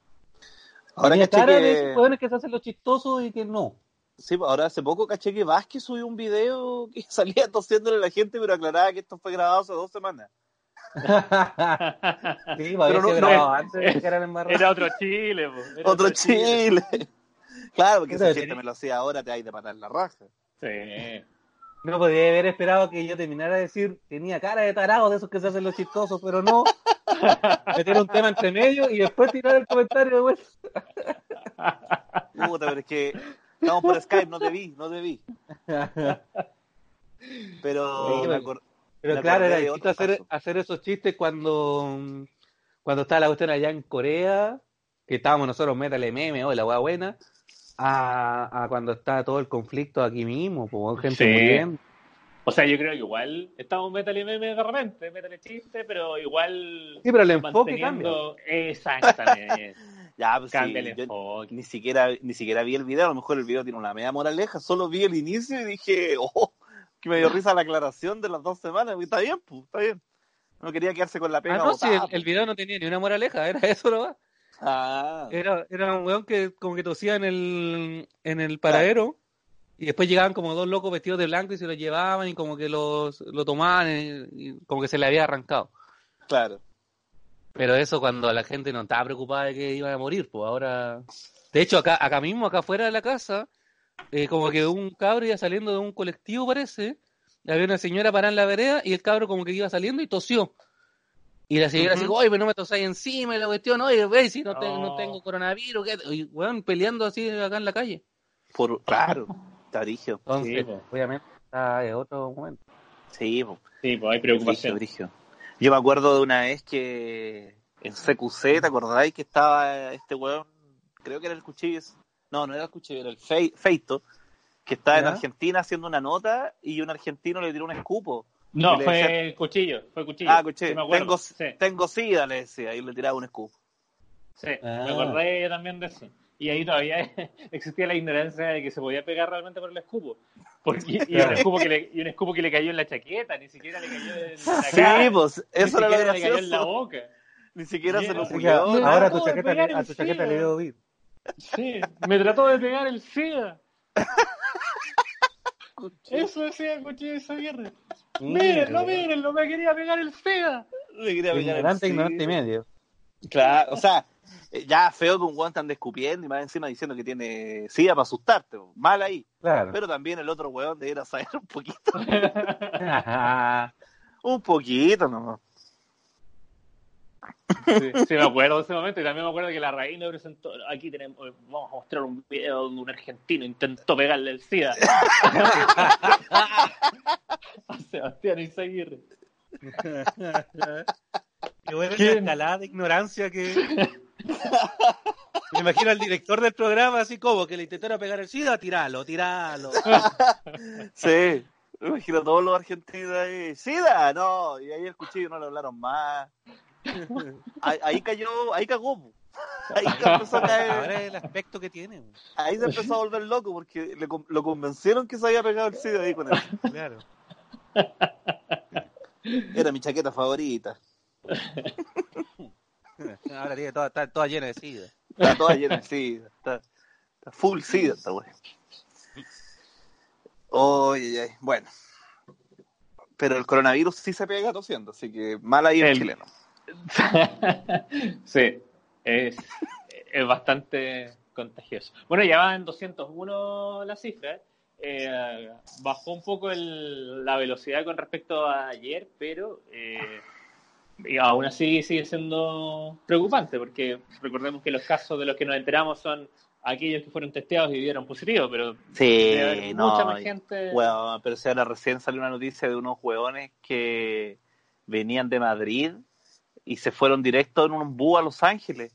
Ahora caché cara de que... esos hueones que se hacen los chistosos y que no. Sí, pues, ahora hace poco caché que Vázquez subió un video que salía tosiéndole a la gente, pero aclaraba que esto fue grabado hace dos semanas. sí, había no- antes de que era el embarrado. Era otro Chile, po, era Otro Chile. claro, porque si Pero gente tenía- me lo hacía ahora, te hay de patar la raja. Sí. No podía haber esperado que yo terminara de decir tenía cara de tarado de esos que se hacen los chistosos, pero no. Meter un tema entre medio y después tirar el comentario de vuelta. Puta, pero es que estamos por Skype, no te vi, no te vi. Pero Sí, me bueno. acor- Pero Me claro, era otro hacer, hacer esos chistes cuando, cuando estaba la cuestión allá en Corea, que estábamos nosotros, métale meme, o la hueá buena, a, a cuando está todo el conflicto aquí mismo, pues gente Sí. muriendo. O sea, yo creo que igual estamos metal y meme de repente, metal y chiste, pero igual Sí, pero el enfoque manteniendo... Exactamente. Ya, pues sí, Cambia el yo enfoque. ni siquiera, ni siquiera vi el video, a lo mejor el video tiene una media moraleja, solo vi el inicio y dije, oh, que me dio risa la aclaración de las dos semanas, y está bien, pues, está bien. No quería quedarse con la pega Ah, no, sí, botada, el, el video no tenía ni una moraleja, era eso nomás. Ah, Era, era un weón que como que tosía en el, en el paradero y después llegaban como dos locos vestidos de blanco y se lo llevaban y como que los, lo tomaban y, y como que se le había arrancado. claro. Pero eso cuando la gente no estaba preocupada de que iban a morir, pues ahora... De hecho, acá, acá mismo, acá afuera de la casa, eh, como que un cabro iba saliendo de un colectivo, parece, había una señora parada en la vereda y el cabro como que iba saliendo y tosió. Y la señora Ujú. así, oye, pero no me tosáis encima y la cuestión, oye, ve si no, te- no No. tengo coronavirus, ¿qué? y weón, peleando así acá en la calle. Por, claro, está brigio. Entonces, Sí, obviamente, está en otro momento. Sí, pues. Sí, pues hay preocupación. brigio. Yo me acuerdo de una vez que en CQC, ¿te acordáis que estaba este weón? Creo que era el cuchillo. No, no era el cuchillo, era el Fei- Feito, que estaba en. Argentina haciendo una nota y un argentino le tiró un escupo. No, fue decía- cuchillo, fue cuchillo. Ah, cuchillo. Sí, me acuerdo. tengo, Sí, tengo sida, le decía, y le tiraba un escupo. sí, Ah. me acordé también de eso. Y ahí todavía existía la ignorancia de que se podía pegar realmente por el escupo. Porque, y, un escupo que le, y un escupo que le cayó en la chaqueta, ni siquiera le cayó en la Sí, cara, pues, ni eso era lo siquiera le cayó en la gracioso. boca. Ni siquiera se lo cuidó. ahora a tu chaqueta, le- a tu chaqueta le dio vir. Sí, me trató de pegar el SIDA. Eso decía el cuchillo de esa viernes. Mírenlo, mírenlo, me quería pegar el SIDA. Le quería pegar el Ignorante, sí. ignorante y medio. Claro, o sea, eh, ya feo que un weón te ande escupiendo y más encima diciendo que tiene sida para asustarte. Mal ahí. Claro. Pero también el otro weón debiera saber un poquito. un poquito nomás. Sí, sí, me acuerdo de ese momento y también me acuerdo que la reina presentó, aquí tenemos, vamos a mostrar un video donde un argentino intentó pegarle el SIDA a Sebastián Izaguirre. Qué buena escalada de ignorancia que. Me imagino al director del programa así como que le intentaron pegar el SIDA, tiralo, tiralo. Sí. Me imagino a todos los argentinos ahí. ¡Sida! No. Y ahí el cuchillo no le hablaron más. Ahí, ahí cayó, ahí cagó. Ahí se empezó a caer. Ahora es el aspecto que tiene. Ahí se empezó a volver loco porque le lo convencieron que se había pegado el SIDA ahí con él. Claro. Era mi chaqueta favorita. Ahora tiene toda, está toda llena de SIDA. Está toda llena de SIDA. Está, está full SIDA esta wey. Oye, ay, bueno. Pero el coronavirus sí se pega tosiendo, así que mal ahí el El- chileno. sí, es, es bastante contagioso. Bueno, ya va en 201 la cifra. eh, bajó un poco el- la velocidad con respecto a ayer, pero eh, y aún así sigue siendo preocupante, porque recordemos que los casos de los que nos enteramos son aquellos que fueron testeados y dieron positivo, pero Sí, mucha no. más gente. Bueno, pero ahora recién salió una noticia de unos hueones que venían de Madrid y se fueron directo en un búho a Los Ángeles.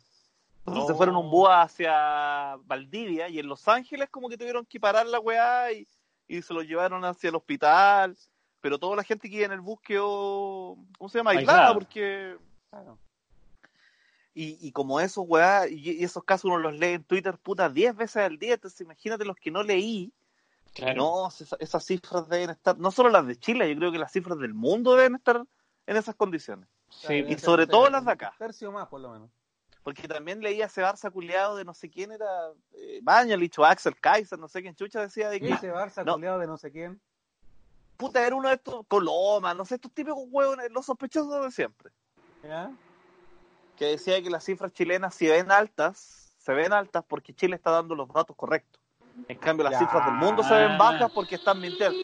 Entonces se Oh. fueron en un búho hacia Valdivia y en Los Ángeles como que tuvieron que parar la weá y, y se los llevaron hacia el hospital. Pero toda la gente que iba en el bus quedó, ¿cómo se llama? Aislada, Aislada. porque... Y, y como esos weá, y, y esos casos uno los lee en Twitter, puta, 10 veces al día, entonces imagínate los que no leí, Claro. no, esa- esas cifras deben estar, no solo las de Chile, yo creo que las cifras del mundo deben estar en esas condiciones. Sí, Y sobre todo las de acá. tercio más, por lo menos. Porque también leía ese Barça culiado de no sé quién era, eh, Bañalich o Axel Kaiser, no sé quién chucha decía de que, Ese Barça No. culiado de no sé quién. puta, era uno de estos Coloma, no sé, estos típicos huevos, los sospechosos de siempre. ¿Ya? Que decía que las cifras chilenas, si ven altas, se ven altas porque Chile está dando los datos correctos. En cambio, las Ya. cifras del mundo se ven bajas porque están mintiendo.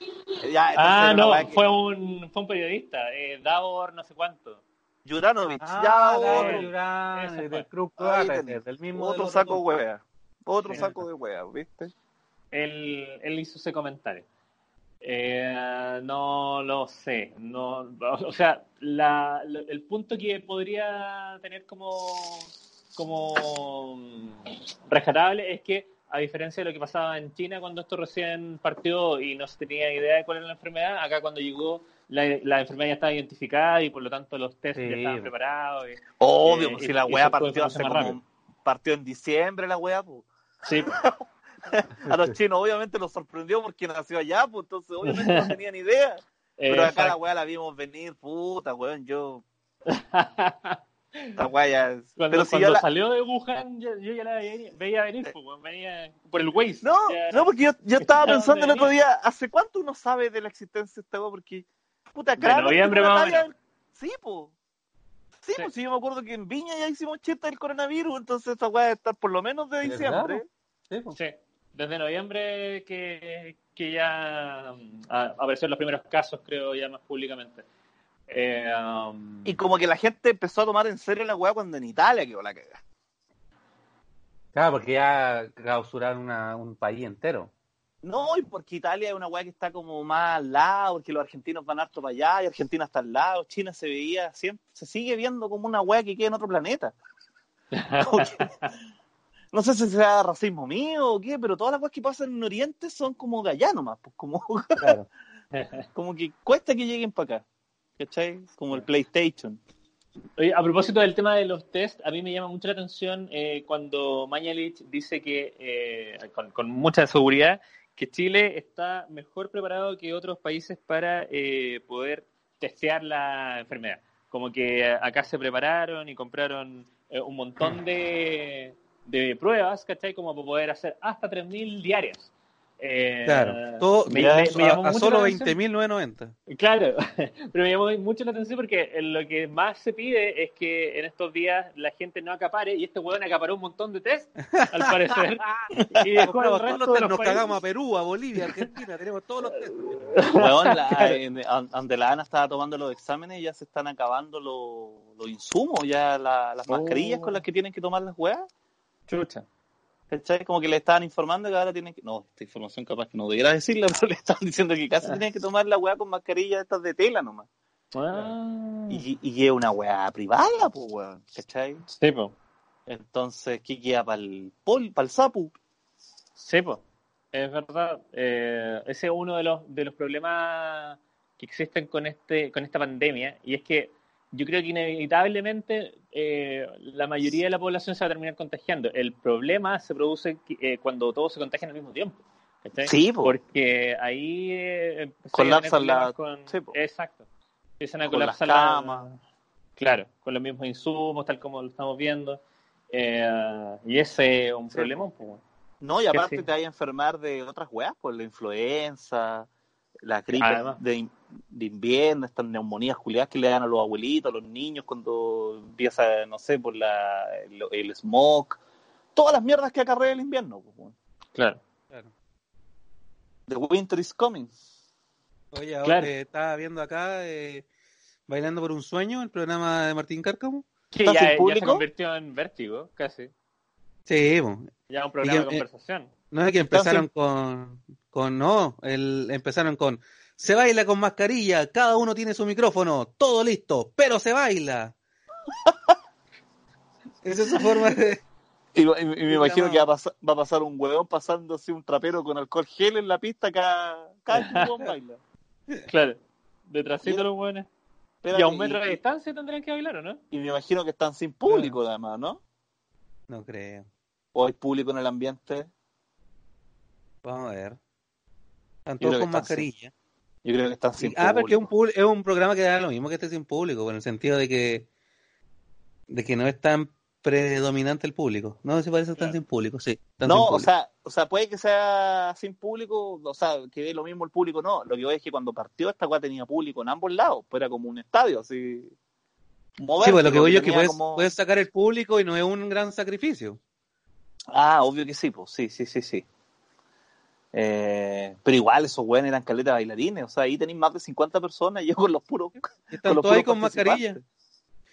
Ya, Ah, no, que- fue un, fue un periodista, eh, Davor no sé cuánto. Juranovic, Ah, ya otro, del club del mismo. otro del saco otro. hueá. Otro Sí. saco de hueá, ¿viste? Él, él hizo ese comentario. Eh, no lo sé. No, o sea, la- la- el punto que podría tener como, como mm, rescatable es que, a diferencia de lo que pasaba en China cuando esto recién partió y no se tenía idea de cuál era la enfermedad, acá cuando llegó la, la enfermedad ya estaba identificada y por lo tanto los test Sí, ya estaban preparados. y- Obvio, Eh, pues y- si la puede partió hace como. Partió en diciembre la hueá, pues. sí, A los chinos, obviamente, los sorprendió porque nació allá, pues entonces, obviamente, no tenían idea. Pero acá la weá la vimos venir, puta, weón, yo. Esta weá ya es- Cuando, Pero si cuando la- salió de Wuhan, yo, yo ya la veía, veía venir, pues, weón, venía por el Waze. No, ya- no, porque yo, yo estaba ¿De pensando el otro día, ¿hace cuánto uno sabe de la existencia de esta weá? Porque, puta, De claramente noviembre más talla-. Sí, po. Sí, Sí. pues sí, yo me acuerdo que en Viña ya hicimos chiste del coronavirus, entonces esta weá debe estar por lo menos de ¿De diciembre. Sí, pues. Sí, desde noviembre que, que ya um, a- aparecieron los primeros casos, creo, ya más públicamente. Eh, um, Y como que la gente empezó a tomar en serio la weá cuando en Italia quedó la cagada. Claro, porque ya clausuraron una- un país entero. No, y porque Italia es una weá que está como más al lado, porque los argentinos van harto para allá y Argentina está al lado, China se veía siempre, se sigue viendo como una weá que queda en otro planeta. Que- no sé si sea racismo mío o qué, pero todas las weas que pasan en Oriente son como de allá nomás, pues como, Claro. como que cuesta que lleguen para acá. ¿Cachai? Como el PlayStation. Oye, a propósito del tema de los test, a mí me llama mucho la atención eh, cuando Mañalich dice que, eh, con, con mucha seguridad, que Chile está mejor preparado que otros países para eh, poder testear la enfermedad. Como que acá se prepararon y compraron eh, un montón de, de pruebas, ¿cachai? Como para poder hacer hasta 3.000 diarias. Eh, Claro, todo, me, ya me- me llamó a, a solo la atención. 20.990. Claro, pero me llamó mucho la atención porque lo que más se pide es que en estos días la gente no acapare y este hueón acaparó un montón de test, al parecer. y dejó todos resto los de test, los nos países- cagamos a Perú, a Bolivia, a Argentina, tenemos todos los test. Weón, la, en- an- donde la Ana estaba tomando los exámenes, ya se están acabando los, los insumos, ya la- las Oh. mascarillas con las que tienen que tomar las weas. Chucha. ¿Cachai? Como que le estaban informando que ahora tienen que. No, esta información capaz que no debiera decirla, pero le estaban diciendo que casi tienen que tomar la weá con mascarillas estas de tela nomás. Ah. Y, y es una weá privada, pues weón, ¿cachai? Sí, po. Entonces, ¿qué queda para el pol, para el sapu? Sí, po. Es verdad. Eh, ese es uno de los, de los problemas que existen con, este, con esta pandemia. Y es que yo creo que inevitablemente eh, la mayoría de la población se va a terminar contagiando. El problema se produce eh, cuando todos se contagian al mismo tiempo. Sí, po. Porque ahí eh, empiezan a tener Colapsan problemas la- con- sí, po. Exacto. Empiezan a las colapsar la- camas. Claro, con los mismos insumos, tal como lo estamos viendo. Eh, y ese es un Sí, problema. po. No, y aparte sí. te vas a enfermar de otras weas, pues la influenza, la gripe Además. de, de invierno, estas neumonías culiadas que le dan a los abuelitos, a los niños cuando empieza, no sé, por la, el, el smog, todas las mierdas que acarrea el invierno. pues. Claro. Claro. The winter is coming. Oye, ahora Claro. eh, estaba viendo acá eh, Bailando por un sueño, el programa de Martín Cárcamo. Que ¿Está ya, ya se convirtió en vértigo, casi. Sí, po. Ya un programa que, de eh, conversación. no es que ¿Está empezaron sin- con, con no, el, empezaron con se baila con mascarilla, cada uno tiene su micrófono, todo listo, pero se baila. Esa es su forma de... Y, y- y me imagino no. que va a, pasar, va a pasar un huevón pasándose un trapero con alcohol gel en la pista cada, cada baila. Claro. Detrásito de los buenos. Y a un metro y- de distancia tendrían que bailar, ¿o no? Y me imagino que están sin público, además, ¿no? No creo. O hay público en el ambiente. Vamos a ver. Están todos con mascarilla. Yo creo que están sin Ah, porque es un, es un programa que da lo mismo que esté sin público, en el sentido de que de que no es tan predominante el público. No, si parece que están Claro. sin público, sí. No, o sea, o sea, puede que sea sin público, o sea, que dé lo mismo el público, no. Lo que voy es que cuando partió esta weá tenía público en ambos lados, pues era como un estadio, así. Sí, pues lo que voy yo es que puedes, como- puedes sacar el público y no es un gran sacrificio. Ah, obvio que sí, pues sí, sí, sí, sí. Eh, pero igual esos weones eran caletas bailarines, o sea, ahí tenéis más de 50 personas y yo con los puros. Están todos ahí con mascarilla.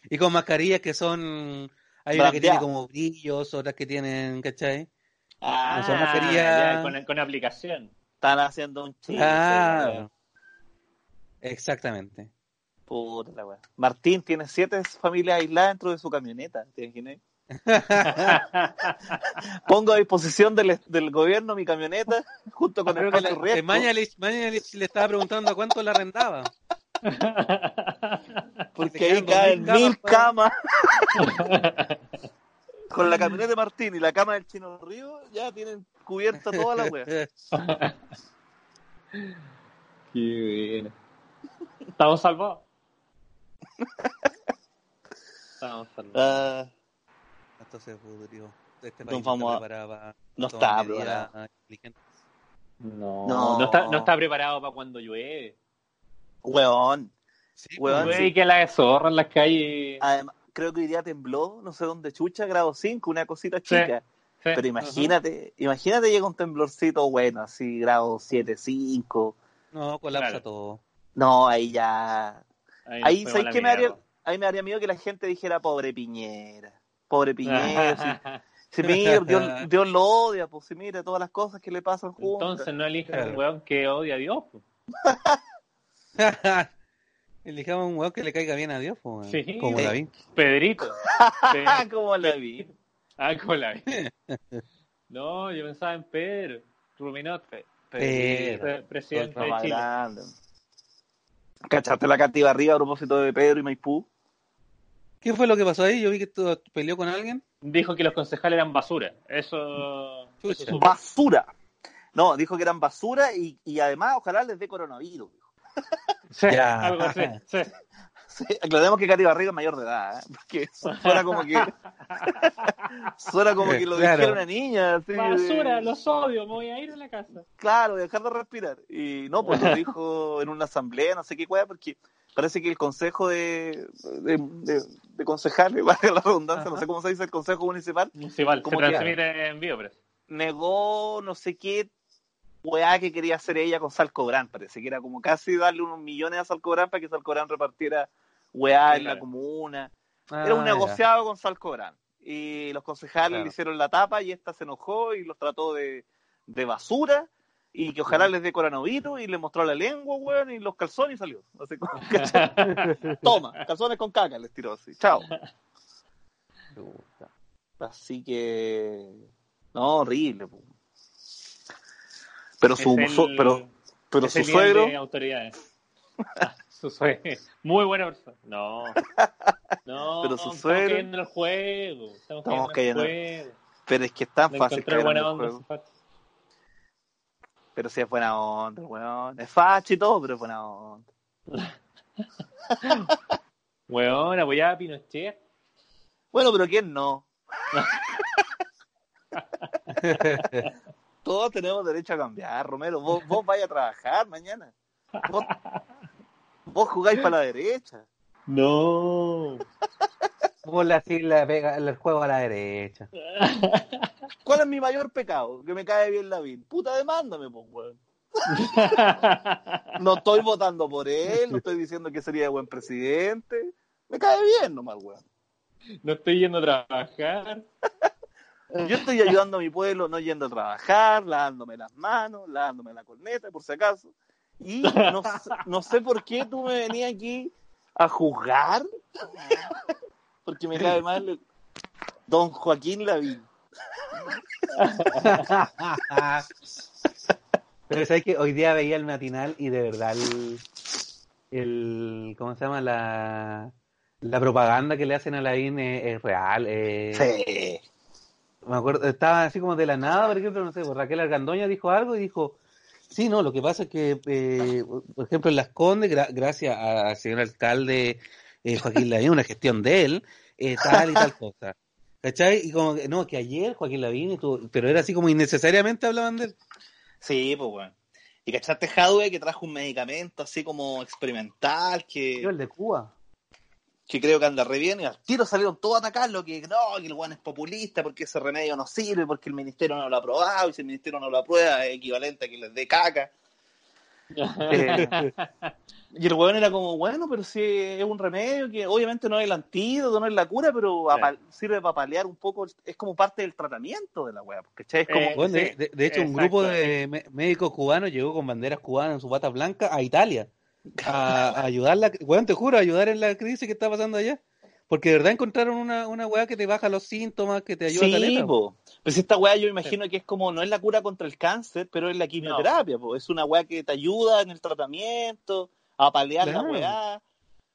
Y con mascarillas que son... Hay una que tiene Brandeadas. como brillos, otras que tienen, ¿cachai? Ah, son mascarillas- ya, con, con aplicación. están haciendo un chiste. Claro. Exactamente. Puta la weá. Martín tiene siete familias aisladas dentro de su camioneta, ¿te imaginas? Pongo a disposición del, del gobierno mi camioneta junto con el Creo que la- le estaba preguntando a cuánto la arrendaba. porque ahí caen mil mil camas, con la camioneta de Martín y la cama del Chino Río ya tienen cubierta toda la wea. Qué bueno. Estamos salvados. Estamos salvados. Ah, Esto se pudrió. Este país vamos a- no está preparado. No, No. no. está, no está preparado para cuando llueve. weón. Sí, Weón, pues, Llueve y que la zorra en las calles. Además, creo que hoy día tembló, no sé dónde chucha, grado 5, una cosita Sí. chica. Sí. Pero imagínate, imagínate llega un temblorcito bueno, así, grado 7, 5. No, colapsa Claro. todo. No, ahí ya. Ahí, Ahí, ¿sabes qué me haría? mierda. Ahí me daría miedo que la gente dijera pobre Piñera. Pobre Piñera. si, si mira, Dios, Dios lo odia, pues si mira todas las cosas que le pasan juntas. Entonces no Claro. un weón que odia a Dios. pues. Elijamos un weón que le caiga bien a Dios, pues. Sí. como Sí. David. Pedrito. Pe- como la vi. ah, con la No, yo pensaba en Pedro. Ruminot. Pedro. pre- presidente de Chile. grande. ¿Cachaste la cativa arriba a propósito de Pedro y Maipú? ¿Qué fue lo que pasó ahí? Yo vi que tú peleó con alguien. Dijo que los concejales eran basura. Eso. Basura. No, dijo que eran basura y, y además ojalá les dé coronavirus. Sí, algo así. Sí. Sí, aclaremos que Katy Barriga es mayor de edad, ¿eh? porque suena como que suena como que lo Claro. dijera una niña. así de- Basura, los odio, me voy a ir a la casa. Claro, dejar de respirar. Y no, pues lo dijo en una asamblea, no sé qué cueva, porque parece que el consejo de, de, de, de concejales, valga la redundancia, no sé cómo se dice el consejo municipal, Municipal, se ¿Cómo que transmite en vivo, pero. negó no sé qué weá que quería hacer ella con Salcobrán, parece que era como casi darle unos millones a Salcobrán para que Salcobrán repartiera weá en la comuna. Ah, Era un ya. negociado con Salcobrán. Y los concejales Claro. le hicieron la tapa y esta se enojó y los trató de, de basura y que ojalá les dé coronavirus y le mostró la lengua, weón, y los calzones y salió. Así como. Toma, calzones con caca les tiró así. Chao. Así que... No, horrible. po. Pero su, el- pero, pero su suegro... autoridades. Su suegro. Muy buena persona. No. No, Pero su estamos cayendo en el juego. Estamos, Estamos cayendo en el juego. Pero es que es tan Me fácil caer en buena el onda. juego. Pero sí es buena onda, weón. Es facho y todo, pero es buena onda. Weón, apoyaba a Pinochet. Bueno, pero ¿quién no? Todos tenemos derecho a cambiar, Romero. Vos, vos vais a trabajar mañana. Vos, vos jugáis para la derecha. No. Vos le hacís la pega- el juego a la derecha. ¿Cuál es mi mayor pecado? Que me cae bien la vida. Puta, demándame, pues, weón. No estoy votando por él, no estoy diciendo que sería buen presidente. Me cae bien nomás, weón. No estoy yendo a trabajar. Yo estoy ayudando a mi pueblo, no yendo a trabajar, lavándome las manos, lavándome la corneta, por si acaso. Y no, no sé por qué tú me venías aquí a juzgar, porque me cae mal don Joaquín Lavín. Pero sabes que hoy día veía el matinal y de verdad el, el ¿cómo se llama? La, la propaganda que le hacen a la IN es, es real. es- Sí. Me acuerdo, estaba así como de la nada, por ejemplo, no sé, Raquel Argandoña dijo algo y dijo, sí, no, lo que pasa es que, eh, por ejemplo, en Las Condes, gra- gracias al señor alcalde eh, Joaquín Lavín, una gestión de él, eh, tal y tal cosa. ¿Cachai? Y como que, no, que ayer Joaquín Lavín, estuvo- pero era así como innecesariamente hablaban de él. Sí, pues bueno. Y cachaste Jadwe que trajo un medicamento así como experimental que, Yo, el de Cuba. Que creo que anda re bien y al tiro salieron todos a atacarlo que no, que el guan es populista porque ese remedio no sirve, porque el ministerio no lo ha aprobado y si el ministerio no lo aprueba es equivalente a que les dé caca. Eh, y el weón era como, bueno, pero si es un remedio que obviamente no es el antídoto, no es la cura, pero Sí. sirve para paliar un poco, es como parte del tratamiento de la weá, ¿cachai? Es como, Eh, Bueno, de, sí, de- de hecho, un grupo de mé- médicos cubanos llegó con banderas cubanas en su bata blanca a Italia a, a ayudarla, bueno, te juro, a ayudar en la crisis que está pasando allá. Porque de verdad encontraron una, una weá que te baja los síntomas, que te ayuda a Sí, caleta. po. Pues esta weá yo imagino que es como, no es la cura contra el cáncer, pero es la quimioterapia, po. Es una weá que te ayuda en el tratamiento, a paliar Claro. la weá,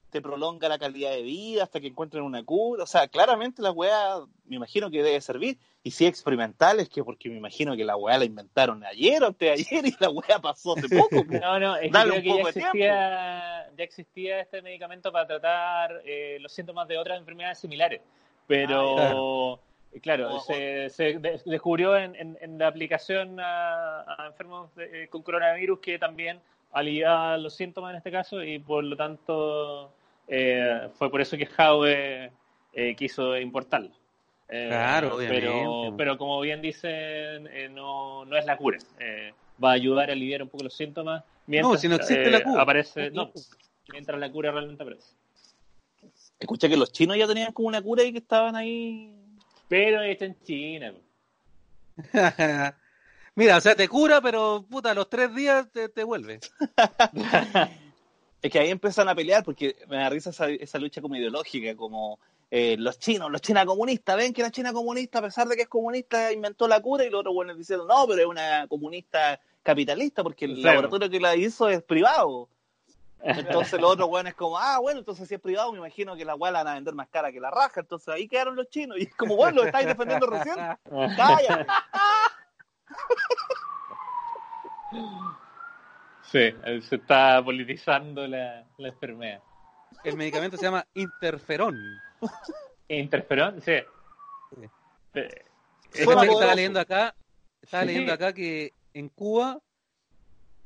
te prolonga la calidad de vida hasta que encuentren una cura. O sea, claramente la weá me imagino que debe servir. Y si es experimental es que porque me imagino que la weá la inventaron ayer o antes de ayer y la weá pasó hace poco. po. No, no, es que creo que ya existía, ya existía este medicamento para tratar eh, los síntomas de otras enfermedades similares. Pero, Ah, claro, O- se, se de- descubrió en, en- en la aplicación a, a enfermos de- eh, con coronavirus que también aliviaba los síntomas en este caso y por lo tanto eh, fue por eso que Howe eh, quiso importarlo. Eh, Claro, obviamente. Pero, pero como bien dicen, eh, no, no es la cura. Eh, va a ayudar a aliviar un poco los síntomas. Mientras, No, si no existe eh, la cura. Aparece, no, mientras la cura realmente aparece. Escuché que los chinos ya tenían como una cura y que estaban ahí. Pero está en China. Mira, o sea, te cura, pero puta, a los tres días te, te vuelve. Es que ahí empiezan a pelear porque me da risa esa, esa lucha como ideológica, como eh, los chinos, los chinas comunistas, ven que la China comunista, a pesar de que es comunista, inventó la cura y los otros buenos diciendo, no, pero es una comunista capitalista porque el Sí. laboratorio que la hizo es privado. Entonces los otros buenos es como, ah, bueno, entonces si es privado me imagino que la weá la van a vender más cara que la raja, entonces ahí quedaron los chinos y es como, bueno, lo estáis defendiendo recién, cállate. Sí, se está politizando la, la enfermedad. el medicamento se llama interferón. Interferón, sí. Sí. Eh, Suena que estaba leyendo acá, estaba Sí. leyendo acá que en Cuba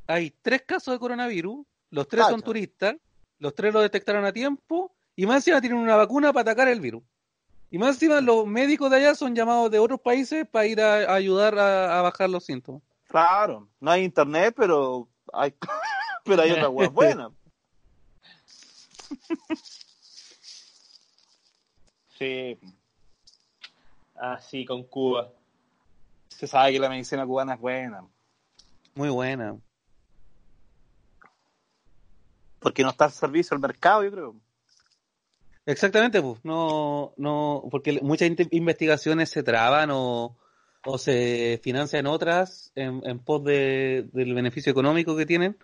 hay tres casos de coronavirus, los tres son turistas, los tres lo detectaron a tiempo y más encima tienen una vacuna para atacar el virus. Y más encima los médicos de allá son llamados de otros países para ir a, a ayudar a, a bajar los síntomas. Claro, no hay internet, pero hay, pero hay otra web buena. Sí. Así con Cuba. Se sabe que la medicina cubana es buena. Muy buena. Porque no está al servicio del mercado, yo creo. Exactamente, pues. No, no, porque muchas investigaciones se traban o, o se financian otras en, en pos de, del beneficio económico que tienen.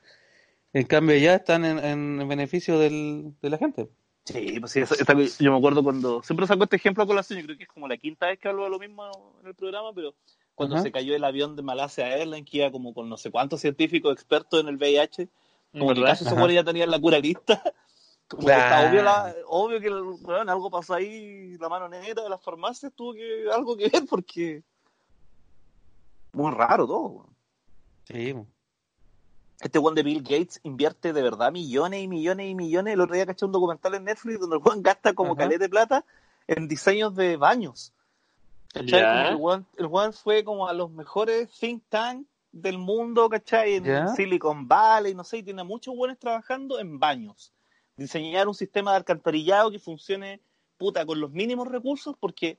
En cambio, ya están en, en beneficio del, de la gente. Sí, pues sí, esa- yo me acuerdo cuando. Siempre saco este ejemplo a colación, yo creo que es como la quinta vez que hablo de lo mismo en el programa, pero cuando Ajá. se cayó el avión de Malasia Airlines, que iba como con no sé cuántos científicos expertos en el VIH, como que ¿Verdad? casi se ya tenían la cura lista. Como que está obvio, la- obvio que weón, algo pasó ahí, la mano negra de las farmacias tuvo que algo que ver porque. Muy raro todo. Sí. Este one de Bill Gates invierte de verdad millones y millones y millones. El otro día caché un documental en Netflix donde el weón gasta como caleta de plata en diseños de baños. Que El weón fue como a los mejores think tank del mundo, ¿cachai? En. Silicon Valley, no sé, y tiene muchos buenos trabajando en baños. Diseñar un sistema de alcantarillado que funcione, puta, con los mínimos recursos, porque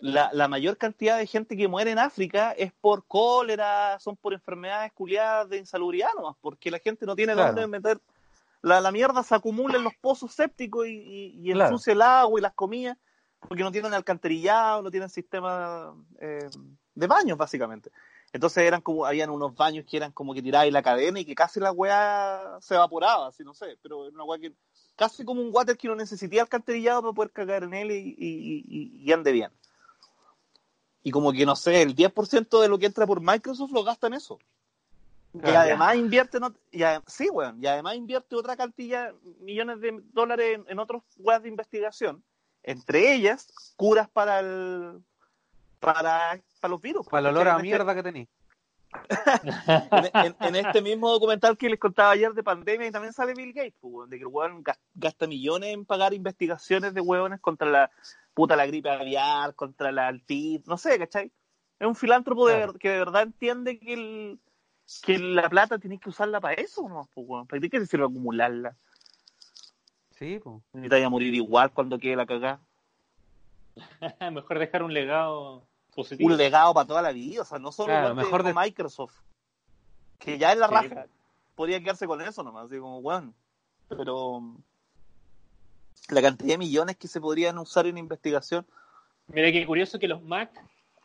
la, la mayor cantidad de gente que muere en África es por cólera, son por enfermedades culiadas de insalubridad nomás, porque la gente no tiene Claro. dónde meter. La, la mierda se acumula en los pozos sépticos y, y, y Claro. ensucia el agua y las comidas, porque no tienen alcantarillado, no tienen sistema eh, de baños, básicamente. Entonces eran como, habían unos baños que eran como que tirabais la cadena y que casi la weá se evaporaba, así no sé, pero era una weá que casi como un water que no necesitaba alcantarillado para poder cagar en él y, y- y- y ande bien. Y como que no sé, el 10% de lo que entra por Microsoft lo gasta en eso. Y Ah, ya. además invierte, en ot- y sí, weón, y además invierte otra cantidad, millones de dólares en, en otros weas de investigación, entre ellas curas para el para, para los virus. Para el olor a mierda que tenéis. En, en- en este mismo documental que les contaba ayer de pandemia y también sale Bill Gates, pues, de que el weón gas- gasta millones en pagar investigaciones de hueones contra la puta la gripe aviar, contra la altit, no sé, ¿cachai? Es un filántropo de Claro. ver- que de verdad entiende que el que la plata tienes que usarla para eso, ¿no? Pues, ¿para qué te sirve acumularla? Sí, pues. Y te vaya a morir igual cuando quede la cagada. Mejor dejar un legado positivo. Un legado para toda la vida, o sea, no solo Claro, de- mejor como de- Microsoft, que ya es la Sí. raja, podría quedarse con eso nomás, así como, weón, pero la cantidad de millones que se podrían usar en investigación, Mira qué curioso que los Mac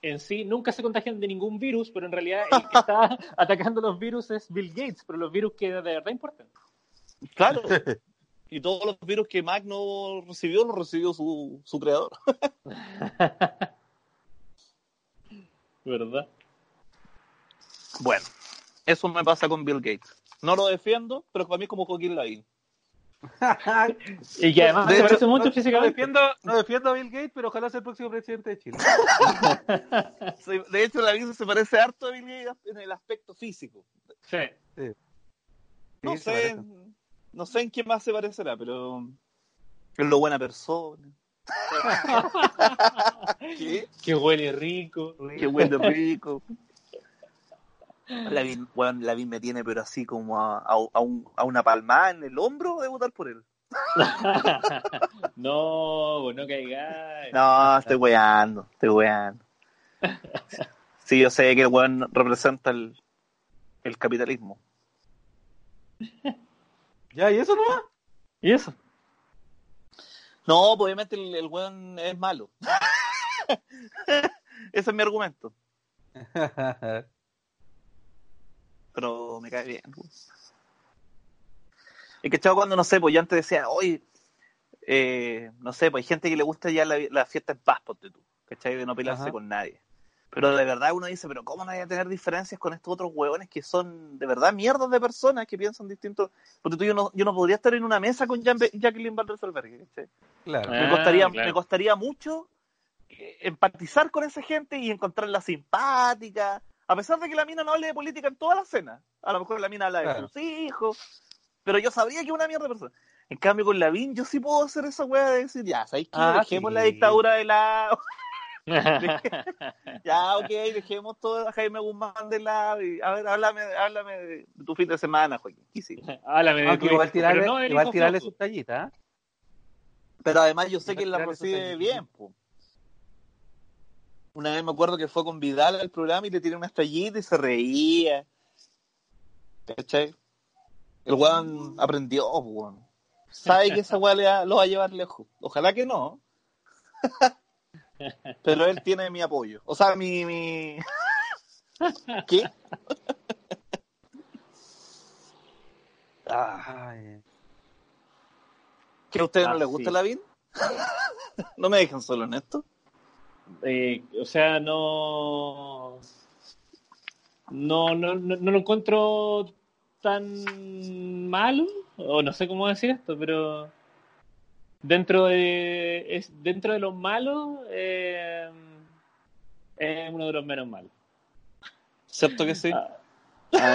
en sí nunca se contagian de ningún virus, pero en realidad el que está atacando los virus es Bill Gates, pero los virus que de verdad importan. claro, y todos los virus que Mac no recibió, los recibió su, su creador. ¿Verdad? Bueno, eso me pasa con Bill Gates. No lo defiendo, pero para mí es como Joaquín Lavín. Y que además De se hecho, parece mucho no, no físicamente. defiendo, no defiendo a Bill Gates, pero ojalá sea el próximo presidente de Chile. Sí, De hecho, Lavín se parece harto a Bill Gates en el aspecto físico. Sí. No Sí, sé, no sé en qué más se parecerá, pero es lo buena persona. ¿Qué? Que huele rico. Qué bueno, rico. Lavín, weón, Lavín me tiene, pero así como a, a, a un- a una palmada en el hombro de votar por él. no, pues no caigáis. No, estoy weando, estoy weando. Sí, yo sé que el weón representa el, el capitalismo. Ya, ¿y eso nomás? ¿Y eso? No, pues obviamente el, el weón es malo. Ese es mi argumento. pero me cae bien. pues. Es que chavo cuando no sé, pues yo antes decía, oye, eh, no sé, pues hay gente que le gusta ya la, la fiesta en paz, ponte tú, ¿cachai? De no pelearse Ajá. con nadie. Pero de verdad uno dice, pero ¿cómo no hay a tener diferencias con estos otros hueones que son de verdad mierdas de personas que piensan distintos? Porque tú yo no, yo no podría estar en una mesa con Jan- Jacqueline Van Rysselberghe, ¿cachai? Claro. Me Ah, costaría, claro. me costaría mucho eh, empatizar con esa gente y encontrarla simpática, a pesar de que la mina no hable de política en toda la cena. A lo mejor la mina habla de Claro. sus hijos, pero yo sabría que es una mierda de persona. En cambio, con Lavín yo sí puedo hacer esa weá de decir, ya, ¿sabéis qué? Ah, Dejemos sí. la dictadura de lado. ya, ok, dejemos todo a Jaime Guzmán de lado. Y, a ver, háblame, háblame de tu fin de semana, Joaquín. ¿Qué hiciste? Háblame de Aunque tu igual tirarle, no igual tirarle sus tallitas, ¿eh? Pero además yo sé que él la recibe bien, po. Una vez me acuerdo que fue con Vidal al programa y le tiré una estrellita y se reía. ¿Cachai? El weón aprendió, weón. Sabe que esa weá lo va a llevar lejos. Ojalá que no. Pero él tiene mi apoyo. O sea, mi... mi... ¿Qué? Ay, ¿Que a ustedes no Ah, les gusta sí. la VIN? ¿No me dejan solo en esto? Eh, o sea, no, no, no, no, no lo encuentro tan malo, o no sé cómo decir esto, pero dentro de, es, dentro de los malos, eh, es uno de los menos malos. ¿Cierto que sí? Ah, a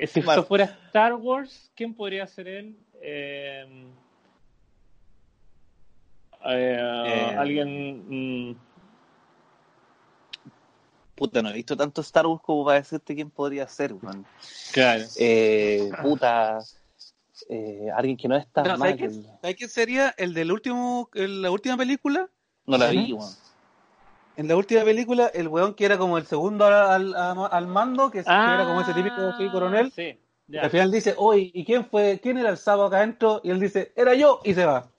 ver, si esto fuera Star Wars, ¿quién podría ser él? Eh, eh, Eh. alguien. mm, Puta, no he visto tanto Star Wars como para decirte quién podría ser, weón. claro. Eh, puta, eh, alguien que no es tan No, mal. ¿sabes, quién, ¿Sabes quién sería el del último, en la última película? No la vi, weón. En la última película, el weón que era como el segundo al, al, al mando, que, que era como ese típico sí, coronel, Ah, Sí, ya. al final dice, oye, ¿y quién fue? ¿Quién era el sábado acá adentro? Y él dice, era yo, y se va.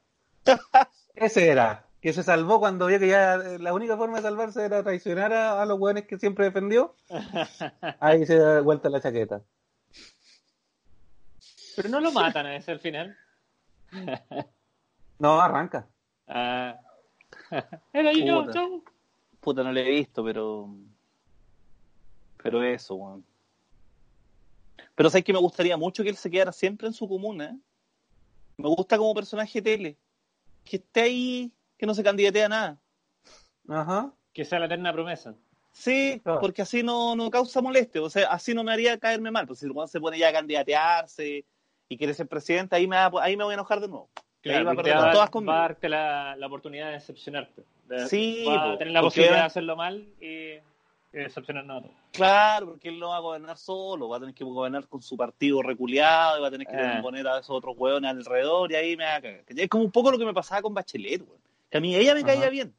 Ese era, que se salvó cuando vio que ya eh, la única forma de salvarse era traicionar a, a los weones que siempre defendió. Ahí se da vuelta la chaqueta. Pero no lo matan a ese al final. No, arranca. Ah. Era yo, Puta. chau. Puta, no la he visto, pero. Pero eso, weón. Pero sabes que me gustaría mucho que él se quedara siempre en su comuna. Me gusta como personaje tele. Que esté ahí, que no se candidate a nada. Ajá. Que sea la eterna promesa. Sí, Claro. porque así no, no causa molestia. O sea, así no me haría caerme mal. Pues si el weón se pone ya a candidatearse y quiere ser presidente, ahí me, va- ahí me voy a enojar de nuevo. Y ahí va a perder va, todas conmigo. va a darte la, la oportunidad de decepcionarte. De- Sí, va a tener la posibilidad va- de hacerlo mal y, y decepcionarnos a todos. Claro, porque él no va a gobernar solo, va a tener que gobernar con su partido reculeado y va a tener que Ah. poner a esos otros hueones alrededor y ahí me va a cagar. Es como un poco lo que me pasaba con Bachelet, weón. Que a mí ella me caía Ajá. bien.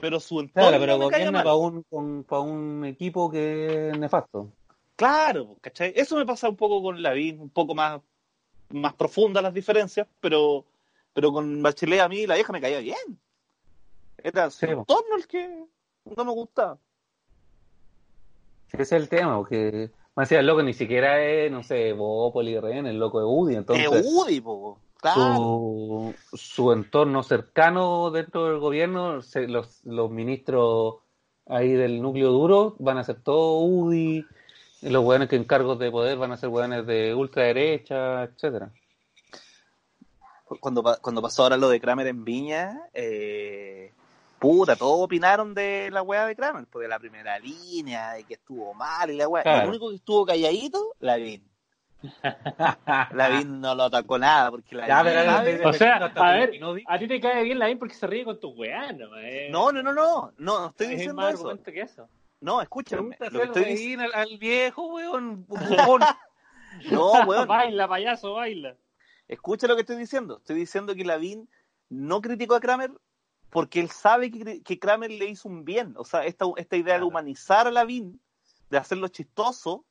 Pero su entorno Claro, pero me caía gobierna mal. para un, con- pa' un equipo que es nefasto. Claro, ¿cachai? Eso me pasa un poco con Lavín, un poco más, más profunda las diferencias, pero, pero con Bachelet a mí la vieja me caía bien. Era su Sí, entorno el que no me gustaba. Ese es el tema, porque me decía, el loco ni siquiera es, no sé, Bópoli, Ren, el loco de Udi, entonces De Udi, po. Claro. su, su entorno cercano dentro del gobierno, se- los, los ministros ahí del núcleo duro van a ser todo UDI, y los hueones que en cargos de poder van a ser hueones de ultraderecha, etcétera. cuando, cuando pasó ahora lo de Kramer en Viña, eh, puta, todos opinaron de la weá de Kramer, pues de la primera línea, de que estuvo mal y la weá. Claro. El único que estuvo calladito, Lavín. Lavín no lo atacó nada, porque Lavín Ya, pero- O sea, a ver, que no di- a ti te cae bien la porque se ríe con tus weas, no, eh. No, no, no, no, no, no estoy es diciendo más eso. que eso. No, escúchame, lo que estoy diciendo, al, al viejo, weón, bufón. no, weón, baila, payaso, baila. escucha lo que estoy diciendo. Estoy diciendo que Lavín no criticó a Kramer porque él sabe que, que Kramer le hizo un bien. O sea, esta, esta idea de humanizar a Lavín, de hacerlo chistoso,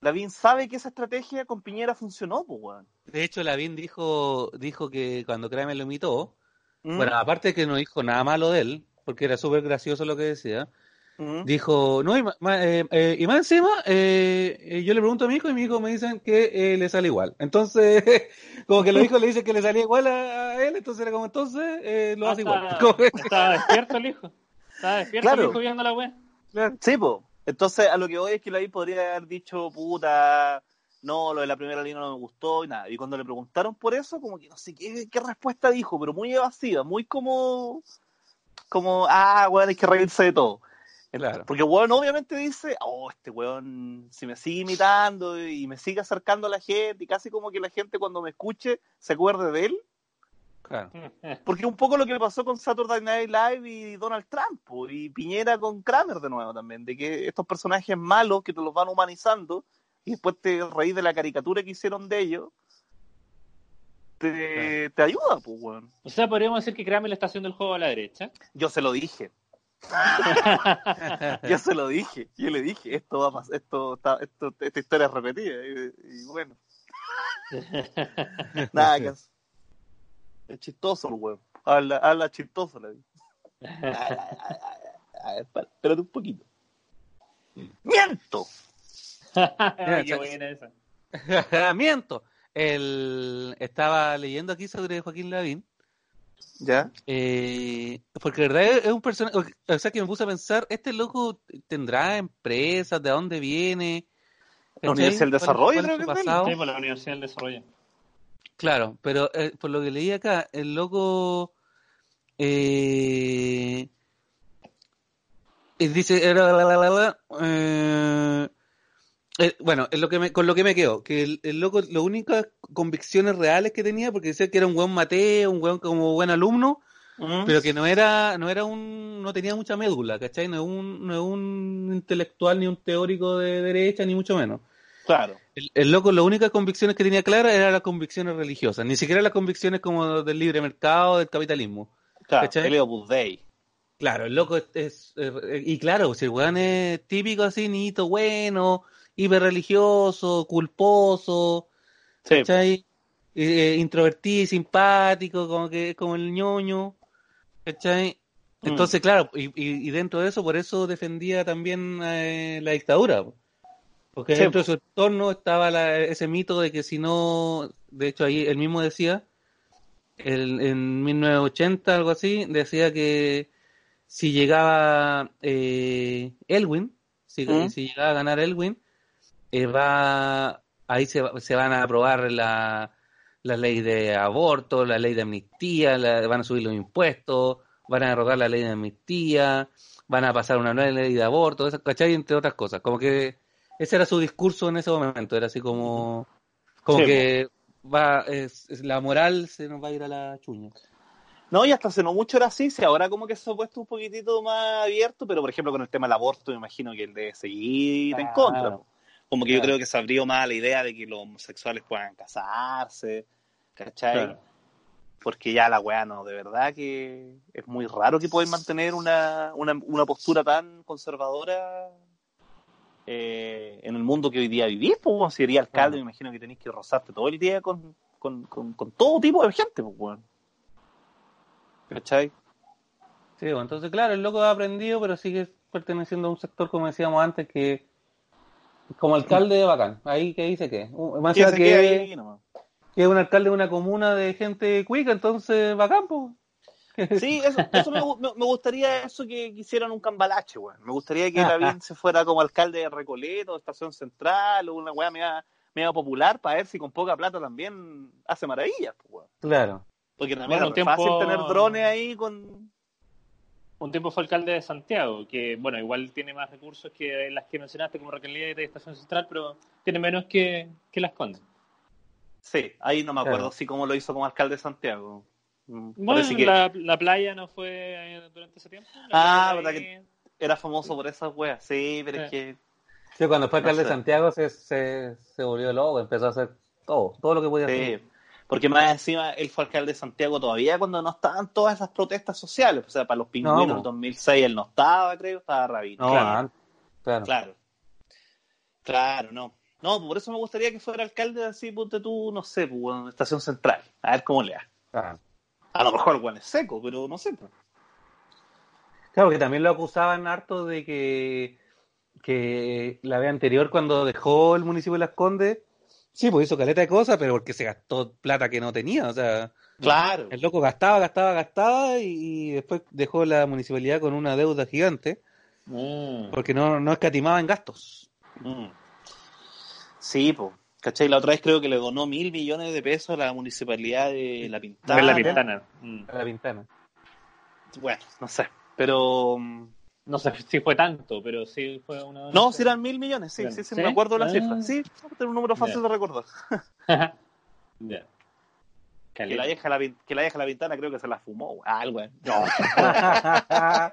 Lavín sabe que esa estrategia con Piñera funcionó, pues, weón. De hecho, Lavín dijo, dijo que cuando Kramer lo imitó, ¿Mm? bueno, aparte de que no dijo nada malo de él, porque era súper gracioso lo que decía, Dijo, no, y, ma- eh, eh, y más encima, eh, eh, yo le pregunto a mi hijo y mi hijo me dicen que eh, le sale igual. Entonces, como que los hijos le dicen que le salía igual a, a él, entonces era como, entonces, eh, lo hace igual. Ah, Estaba despierto el hijo. Estaba despierto, Claro. mijo, viendo la wea. Sí, po. Entonces, a lo que voy es que Lavín podría haber dicho, puta, no, lo de la primera línea no me gustó y nada. Y cuando le preguntaron por eso, como que no sé qué, qué respuesta dijo, pero muy evasiva, muy como, como, ah, weón, hay que reírse de todo. Claro. Porque el weón obviamente dice, oh, este weón, si me sigue imitando y me sigue acercando a la gente, y casi como que la gente cuando me escuche se acuerde de él. Claro. Porque un poco lo que pasó con Saturday Night Live y Donald Trump, y Piñera con Kramer de nuevo también, de que estos personajes malos que te los van humanizando y después te reís de la caricatura que hicieron de ellos, te, te ayuda, pues, weón. O sea, podríamos decir que Kramer le está haciendo el juego a la derecha. Yo se lo dije. Yo se lo dije. Yo le dije, esto va a pasar, esto, está- esto, esta historia es repetida. Y, y bueno. Nada que. Es chistoso el weón. Habla, habla chistoso la A ver, espérate un poquito. ¡Miento! Qué buena esa. Miento. El... Estaba leyendo aquí sobre Joaquín Lavín. ¿Ya? Eh, porque de verdad es un personaje, o sea que me puse a pensar, este loco tendrá empresas, de dónde viene, La. Universidad del ¿Cuál- Desarrollo, cuál es creo su que es de él. pasado? Sí, por la Universidad del Desarrollo. Claro, pero eh, por lo que leí acá, el loco eh, eh, dice, eh, eh, bueno, es lo que me, con lo que me quedo, que el, el loco, las únicas convicciones reales que tenía, porque decía que era un buen mateo, un buen como buen alumno, pero que no era, no era un, no tenía mucha médula, ¿cachai? No es un, no es un intelectual ni un teórico de derecha, ni mucho menos. Claro. El, el loco, las únicas convicciones que tenía claras eran las convicciones religiosas, ni siquiera las convicciones como del libre mercado, del capitalismo. Claro, ¿Cachai? el Opus Dei. Claro, el loco es, es- y claro, si el weón es típico así, niñito bueno, hiper religioso, culposo, Sí. ¿cachai? Eh, introvertido simpático, como que es como el ñoño, ¿cachai? Mm. Entonces, claro, y, y- y dentro de eso, por eso defendía también eh, la dictadura. po. Porque Sí, dentro de su entorno estaba la- ese mito de que si no, de hecho ahí él mismo decía, el- en 1980, algo así, decía que si llegaba eh, Elwin, si, ¿Mm? si llegaba a ganar Elwin, eh, va, ahí se, se van a aprobar la, la ley de aborto, la ley de amnistía, la- van a subir los impuestos, van a derrogar la ley de amnistía, van a pasar una nueva ley de aborto, ¿cachai? Entre otras cosas. Como que ese era su discurso en ese momento, era así como, como Sí, que va, es, es- la moral se nos va a ir a la chuña. No, y hasta hace no mucho era así, sí, ahora como que se ha puesto un poquitito más abierto, pero por ejemplo con el tema del aborto me imagino que él debe seguir en Claro. contra. Como que yo Claro. creo que se abrió más la idea de que los homosexuales puedan casarse, ¿cachai? Claro. Porque ya la weá no, de verdad que es muy raro que puedan mantener una, una, una postura tan conservadora eh, en el mundo que hoy día vivís, pues, si eres alcalde, Claro. me imagino que tenés que rozarte todo el día con, con, con, con todo tipo de gente, pues, weón. ¿Cachai? Sí, bueno, entonces claro, el loco ha aprendido, pero sigue perteneciendo a un sector, como decíamos antes, que como alcalde de bacán. Ahí que dice que, uh, más Que que, es un alcalde de una comuna de gente cuica, entonces bacán, pues. Sí, eso, eso me, me- gustaría eso que quisieran un cambalache, weón. Me gustaría que Lavín se fuera como alcalde de Recoleto, Estación Central, o una weá media, media popular, para ver si con poca plata también hace maravillas, pues, weón. Claro. Porque también Bueno, es fácil tener drones ahí con... Un tiempo fue alcalde de Santiago, que bueno, igual tiene más recursos que las que mencionaste como Recoleta y Estación Central, pero tiene menos que, que Las Condes. Sí, ahí no me acuerdo Claro. si cómo lo hizo como alcalde de Santiago. Mm, Bueno, que la, la playa no fue eh, durante ese tiempo. La Ah, verdad ahí- era famoso por esas weas. Sí, pero es Sí. que... Sí, cuando fue No alcalde de. Santiago se, se, se volvió loco, empezó a hacer todo, todo lo que podía hacer. Porque más encima él fue alcalde de Santiago todavía cuando no estaban todas esas protestas sociales. O sea, para los pingüinos No, en po. el 2006 él no estaba, creo, estaba Rabino. No, claro, claro. claro. Claro, no. No, por eso me gustaría que fuera alcalde así, ponte tú, no sé, pues, en Estación Central. A ver cómo le da. A lo mejor weón es seco, pero no sé. pues. Claro, que también lo acusaban harto de que, que la vez anterior, cuando dejó el municipio de Las Condes, Sí, pues hizo caleta de cosas, pero porque se gastó plata que no tenía. O sea, Claro. el loco gastaba, gastaba, gastaba y, y después dejó la municipalidad con una deuda gigante Mm. porque no, no escatimaba en gastos. Mm. Sí, pues. ¿Cachai? La otra vez creo que le donó mil millones de pesos a la municipalidad de La Pintana. Ver la pintana. Mm. La ventana. Bueno, no sé. Pero. mm, No sé si fue tanto, pero sí fue una. No, si eran mil millones, sí, sí, sí, ¿Sí? me acuerdo de la Ah. cifra. Sí, es un número fácil de recordar. Ya. Que la vieja la, que la vieja la ventana creo que se la fumó. Ah, algo. eh.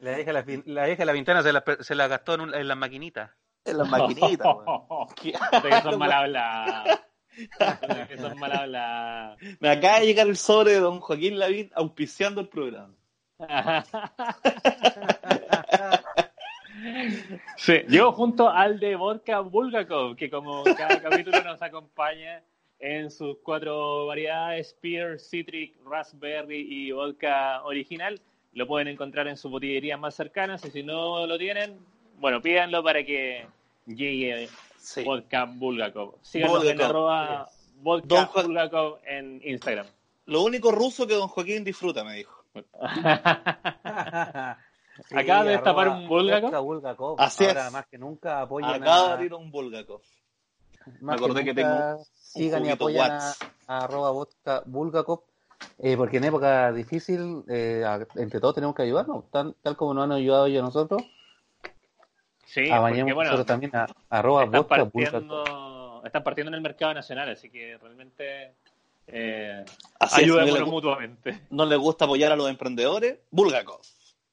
la vieja la, la vieja la ventana se la, se la gastó en, un- en las maquinitas. En las maquinitas. Que- son mal hablados. Ustedes son mal hablados. Me acaba de llegar el sobre de don Joaquín Lavín auspiciando el programa. Sí, yo junto al de Vodka Bulgakov, que como cada capítulo nos acompaña en sus cuatro variedades, Spear, Citric, Raspberry y Vodka Original. Lo pueden encontrar en sus botillerías más cercanas y si no lo tienen, bueno, pídanlo para que llegue Sí. Vodka Bulgakov. Síganos en Bulgakov, arroba Don Vodka Bulgakov en Instagram. Lo único ruso que don Joaquín disfruta, me dijo. Acaba de destapar un Bulgakov. Bulgakov. Así Ahora es. más que nunca apoyan Acaba de a... abrir un Bulgakov. más acordé que tengo sigan y apoyan a, a arroba vodka Bulgakov. eh, porque en época difícil, eh, a- entre todos tenemos que ayudarnos, tan- tal como nos han ayudado ellos a nosotros. Sí, porque bueno, nosotros también a arroba están vodka Bulgakov. partiendo, están partiendo en el mercado nacional, así que realmente eh, Así es, no, ayudémonos le, mutuamente. no le gusta apoyar a los emprendedores. Bulgakov.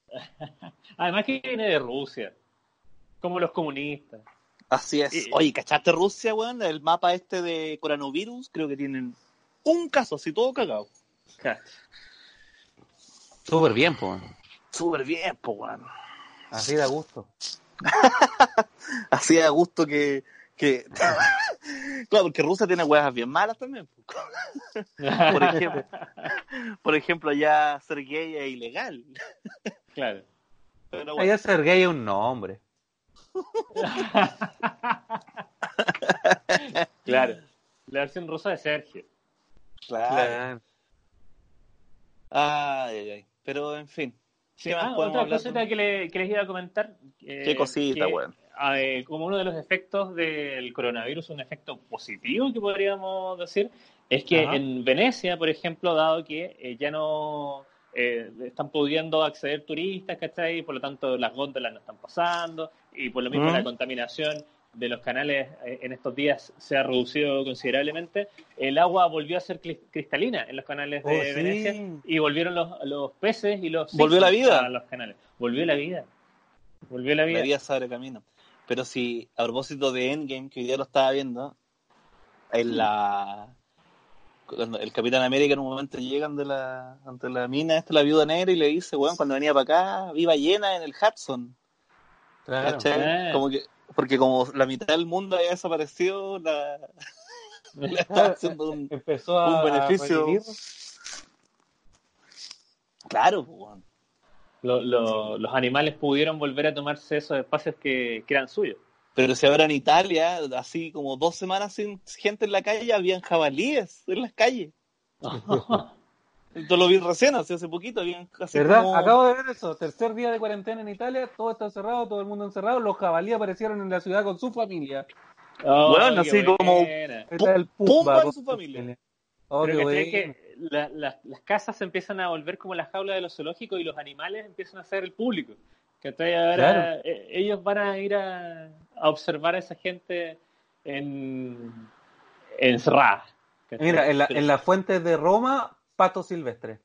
Además que viene de Rusia, como los comunistas. Así es. Y- Oye, ¿cachaste Rusia, weón? El mapa este de coronavirus, creo que tienen un caso, así todo cagado. Súper bien, pues. Súper bien, po, weón. Así da gusto. Así a gusto que. Que... claro, porque Rusia tiene huevas bien malas también. po. Por ejemplo, por ejemplo, allá ser gay es ilegal. claro. Pero bueno, Allá ser gay es un nombre. claro. La versión rusa de Sergio. claro. Ay, ay, ay. Pero en fin. Sí, ¿Qué más ah, otra cosita que, le- que les iba a comentar. eh, Qué cosita, que, weón. Eh, como uno de los efectos del coronavirus, un efecto positivo que podríamos decir, es que Ajá. en Venecia, por ejemplo, dado que eh, ya no eh, están pudiendo acceder turistas, ¿cachai? Por lo tanto, las góndolas no están pasando y por lo mismo Mm. la contaminación de los canales eh, en estos días se ha reducido considerablemente. El agua volvió a ser cri- cristalina en los canales de Oh, sí. Venecia y volvieron los, los peces y los ¿Volvió la vida? a los canales. Volvió la vida. Volvió la vida. La vida se abre camino. Pero si, a propósito de Endgame, que hoy día lo estaba viendo, en la. cuando el Capitán América en un momento llega ante la, ante la mina, esta la viuda negra, y le dice, weón, cuando venía para acá, iba llena en el Hudson. Claro. Ah. Como que, porque como la mitad del mundo había desaparecido, la, le estaba haciendo un, Empezó a un beneficio. revivir. Claro, pues. Lo- lo- los animales pudieron volver a tomarse esos espacios que, que eran suyos. Pero si ahora en Italia, así como dos semanas sin gente en la calle, habían jabalíes en las calles. Yo lo vi recién, hace, hace poquito, habían casi ¿Verdad? como... Acabo de ver eso. Tercer día de cuarentena en Italia, todo está cerrado, todo el mundo encerrado. Los jabalíes aparecieron en la ciudad con su familia. Oh, Bueno, así como- el Pumba Pumba con su familia. Oh, Pero qué ¿cachai bueno. que la- la- las casas se empiezan a volver como las jaulas de los zoológicos y los animales empiezan a ser el público. ¿Cachai? Ahora Claro. eh, ellos van a ir a, a observar a esa gente en encerrada. Mira, en la, en la fuente de Roma, pato silvestre.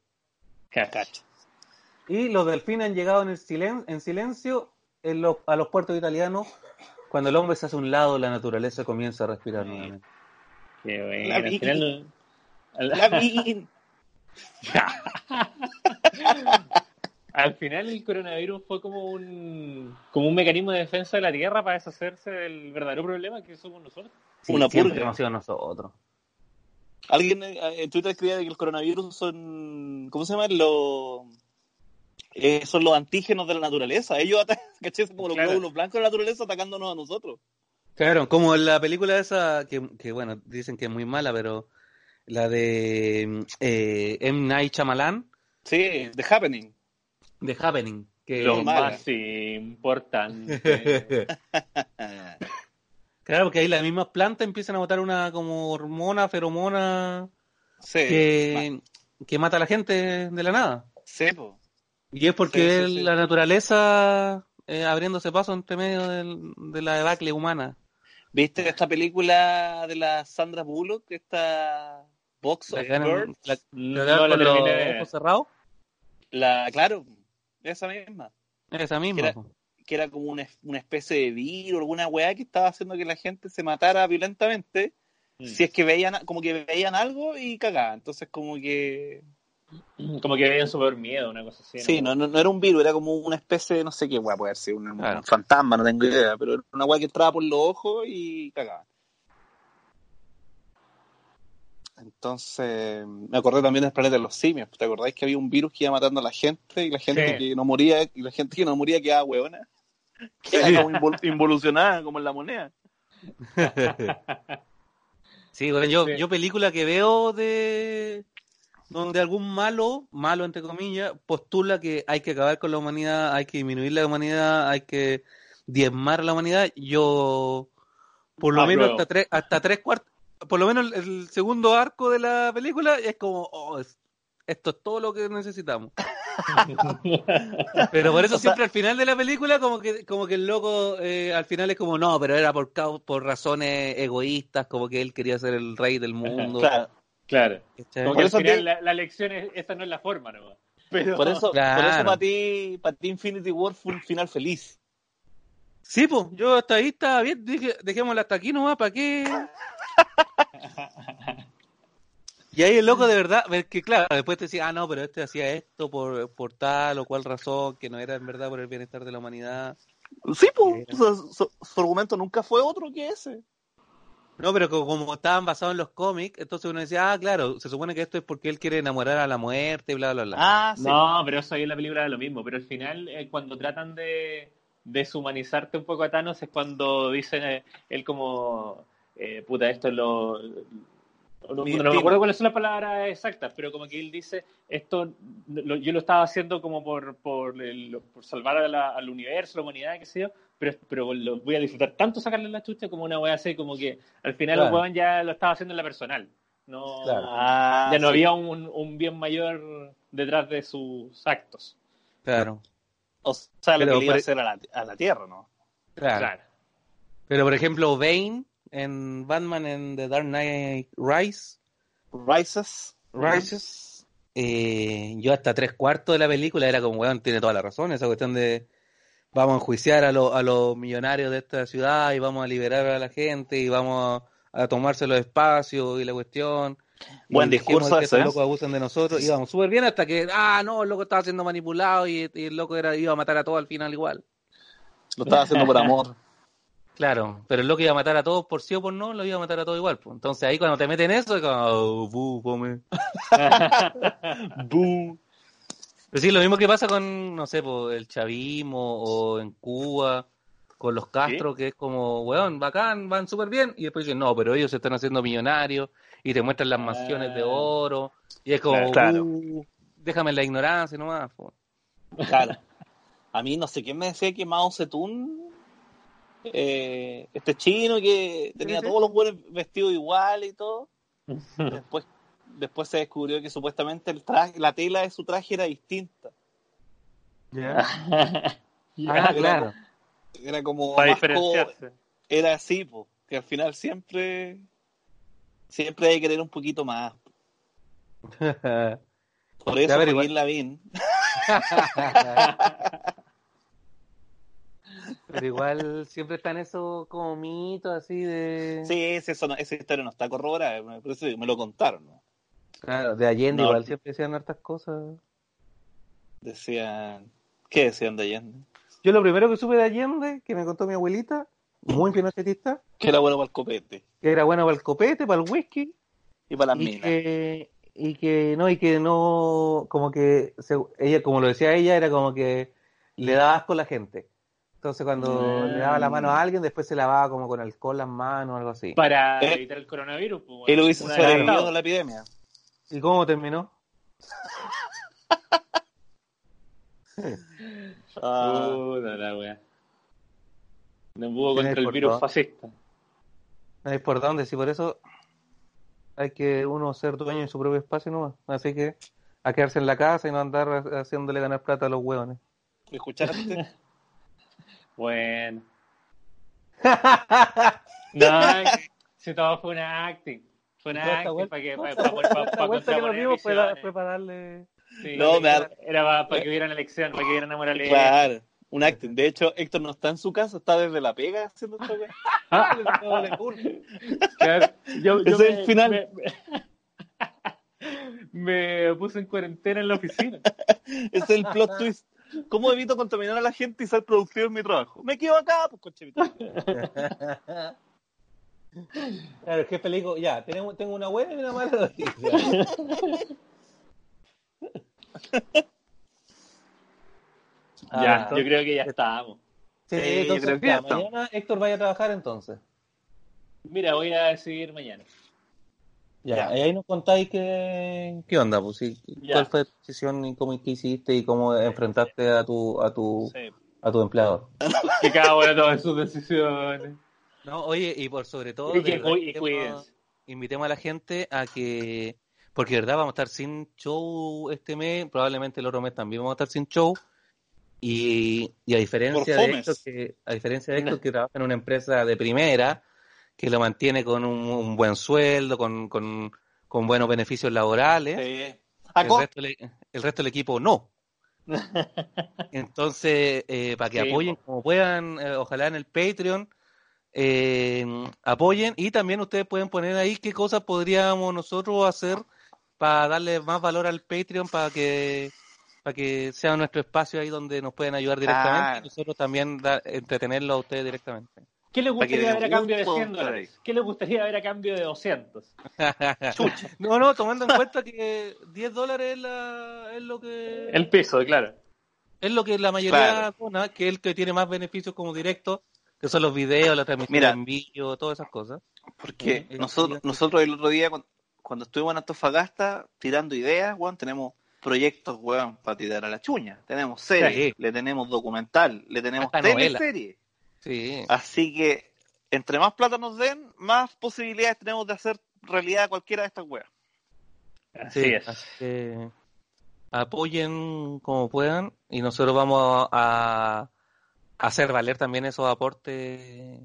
Cacha. Y los delfines han llegado en, el silen- en silencio en los- a los puertos italianos. Cuando el hombre se hace a un lado, la naturaleza comienza a respirar nuevamente. Qué bueno. La Al vi- final, al- final el coronavirus fue como un como un mecanismo de defensa de la Tierra para deshacerse del verdadero problema que somos nosotros. Sí, Una purga. hemos sido nosotros. Alguien eh, en Twitter escribía de que el coronavirus son... ¿Cómo se llama? Los... eh, son los antígenos de la naturaleza. Ellos atacan. Son como los Claro. glóbulos blancos de la naturaleza atacándonos a nosotros. Claro, como la película esa, que, que bueno, dicen que es muy mala, pero la de eh, M. Night Shyamalan, Sí, The Happening. The Happening. Que, Lo más importante. claro, porque ahí las mismas plantas empiezan a botar una como hormona, feromona, Sí. que, que mata a la gente de la nada. Sí, po. Y es porque Sí, sí. la naturaleza eh, abriéndose paso entre medio del- de la debacle humana. ¿Viste esta película de la Sandra Bullock? Esta Box of Birds. la- No la- la terminé ojos cerrados. Claro, esa misma. Esa misma. Era-. Que era como una, una especie de virus, alguna weá que estaba haciendo que la gente se matara violentamente. Mm. Si es que veían, como que veían algo y cagaban. Entonces, como que. Como que veían súper miedo, una cosa así. Sí, no, no, no era un virus, era como una especie de no sé qué weá puede ser, un, un fantasma, no tengo idea, pero era una weá que entraba por los ojos y cagaba. Entonces, me acordé también del planeta de los simios. ¿Te acordáis que había un virus que iba matando a la gente y la gente Sí. que no moría, y la gente que no moría quedaba hueona? Quedaba como invol- involucionada, como en la moneda. Sí, bueno, yo, Sí. yo película que veo de donde algún malo, malo entre comillas, postula que hay que acabar con la humanidad, hay que disminuir la humanidad, hay que diezmar la humanidad, yo por lo menos Apruebo. hasta tres, hasta tres cuartos, por lo menos el, segundo arco de la película es como, oh, es- esto es todo lo que necesitamos. Pero por eso O sea- siempre al final de la película como que como que el loco eh, al final es como no, pero era por por razones egoístas, como que él quería ser el rey del mundo. Claro. Claro. Como Por que eso al final te- la, la lección es, esta no es la forma, ¿no? Pero, Por eso, Claro. por eso para ti, para ti Infinity War fue un final feliz. Sí, pues, yo hasta ahí estaba bien, dije, dejémosla hasta aquí nomás, ¿para qué? Y ahí el loco de verdad, ver que claro, después te decía, ah, no, pero este hacía esto por, por tal o cual razón, que no era en verdad por el bienestar de la humanidad. Sí, pues, su, su- su argumento nunca fue otro que ese. No, pero co- como estaban basados en los cómics, entonces uno decía, ah, claro, se supone que esto es porque él quiere enamorar a la muerte, bla, bla, bla. Ah, sí. No, pero eso ahí en la película es lo mismo. Pero al final, eh, cuando tratan de deshumanizarte un poco a Thanos, es cuando dicen eh, él como, eh, puta, esto es lo... No, me acuerdo cuáles son las palabras exactas, pero como que él dice, esto lo- yo lo estaba haciendo como por, por, el- por salvar a la- al universo, a la humanidad, qué sé yo, pero, pero lo voy a disfrutar tanto sacarle la chucha como una wea así, como que al final Claro. el weón ya lo estaba haciendo en la personal. No, Claro. Ah, ya no sí. había un, un bien mayor detrás de sus actos. Claro, O sea, lo Pero que le iba a por- hacer a la, a la Tierra, ¿no? claro. Claro. Pero por ejemplo, Bane en Batman en The Dark Knight Rise, Rises. Rises, eh, yo hasta tres cuartos de la película era como, weón, tiene toda la razón, esa cuestión de vamos a enjuiciar a, los a los millonarios de esta ciudad y vamos a liberar a la gente y vamos a, a tomarse los espacios y la cuestión. y Buen dejemos discurso que ese, estos ¿eh? locos abusen de nosotros. Íbamos súper bien hasta que, ah, no, el loco estaba siendo manipulado y, y el loco era, iba a matar a todos al final igual. Lo estaba haciendo por amor. Claro, pero el loco iba a matar a todos por sí o por no, lo iba a matar a todos igual. pues. Entonces ahí cuando te meten eso, es como, oh, bu, come. Boo. Pero sí, lo mismo que pasa con, no sé, po, el chavismo o en Cuba, con los Castro, que es como, weón, bacán, van súper bien. Y después dicen, no, pero ellos se están haciendo millonarios y te muestran las mansiones de Ah. oro. Y es como, Claro. "Uh, déjame en la ignorancia nomás. po". Claro. A mí no sé quién me decía que Mao Zedong, eh, este chino que tenía todos los buenos vestidos iguales y todo, después, después se descubrió que supuestamente el traje, la tela de su traje era distinta. Ah, Era- claro. Era como Para diferenciarse. era así, po, que al final siempre siempre hay que querer un poquito más. Por eso igual- Lavín pero igual siempre están esos como mitos así de... Sí, sí, eso no- esa historia no está corroborada, por eso me lo contaron. ¿no? Claro, de Allende No. igual siempre decían hartas cosas. Decían, ¿qué decían de Allende? Yo lo primero que supe de Allende, que me contó mi abuelita, muy pinochetista, Que era bueno para el copete que era bueno para el copete, para el whisky, y para las y minas. que, y que no, y que no, como que, se- ella, como lo decía ella, era como que le daba asco a la gente. Entonces cuando Ah. le daba la mano a alguien, después se lavaba como con alcohol las manos o algo así. Para Eh, evitar el coronavirus. Pues, Él hubiese sobrevivido a la epidemia. ¿Y cómo terminó? Ah, Puta la wea. No pudo contra el virus todo. fascista. No hay por dónde, si por eso hay que uno ser dueño de su propio espacio nomás. Así que a quedarse en la casa y no andar haciéndole ganar plata a los hueones. ¿Me escuchaste? Bueno. No, si todo fue una acting. Fue una acting para que para, para, vuelta que fue, fue para darle... Sí, No, me da- Era para, que hubieran elección, para que hubieran moralidad. Claro, un acting. De hecho, Héctor no está en su casa, está desde la pega haciendo esta weá. Claro, yo, yo Ese es el final. Me, me- me puse en cuarentena en la oficina. Ese es el plot twist. ¿Cómo evito contaminar a la gente y ser productivo en mi trabajo? Me quedo acá, pues conchevito. Claro, el jefe le dijo, ya, tenemos, tengo una buena y una mala noticia. Ah, ya, entonces- yo creo que ya estábamos. Sí, Sí, yo entonces, creo que ya, ya estamos. mañana Héctor vaya a trabajar entonces. Mira, voy a decidir mañana. Ya, Ya. y ahí nos contáis qué, qué onda, pues, Ya. cuál fue tu decisión y cómo qué hiciste y cómo enfrentaste a tu, a tu, Sí. a tu empleador. Que cada uno tome sus decisiones. No, oye, y por sobre todo, Y que verdad, y invitemos- invitemos a la gente a que, porque de verdad vamos a estar sin show este mes, probablemente el otro mes también vamos a estar sin show, y, y a diferencia de esto que, a diferencia de esto que trabaja en una empresa de primera, que lo mantiene con un, un buen sueldo, con, con, con buenos beneficios laborales, Sí. el resto, del- el resto del equipo no. Entonces, eh, para que Sí, apoyen po. como puedan, eh, ojalá en el Patreon, eh, apoyen y también ustedes pueden poner ahí qué cosas podríamos nosotros hacer para darle más valor al Patreon, para que para que sea nuestro espacio ahí donde nos pueden ayudar directamente y nosotros también da- entretenerlo a ustedes directamente. ¿Qué que gustaría ver a cambio de guste, 100 dólares? ¿Qué les gustaría ver a cambio de 200? no, no, tomando en cuenta que 10 dólares es, la- es lo que El piso, claro. Es lo que la mayoría Claro. dona, que es el que tiene más beneficios como directo, que son los videos, la transmisión Mira. en vivo, todas esas cosas. Porque Eh, nosotros, eh, nosotros el otro día, cuando, cuando estuvimos en Antofagasta tirando ideas, weón, tenemos proyectos, weón, para tirar a la chuña. Tenemos series, Sí. le tenemos documental, le tenemos teleserie. Sí. Así que, entre más plata nos den, más posibilidades tenemos de hacer realidad cualquiera de estas weas. Así sí, es. así que apoyen como puedan y nosotros vamos a, a hacer valer también esos aportes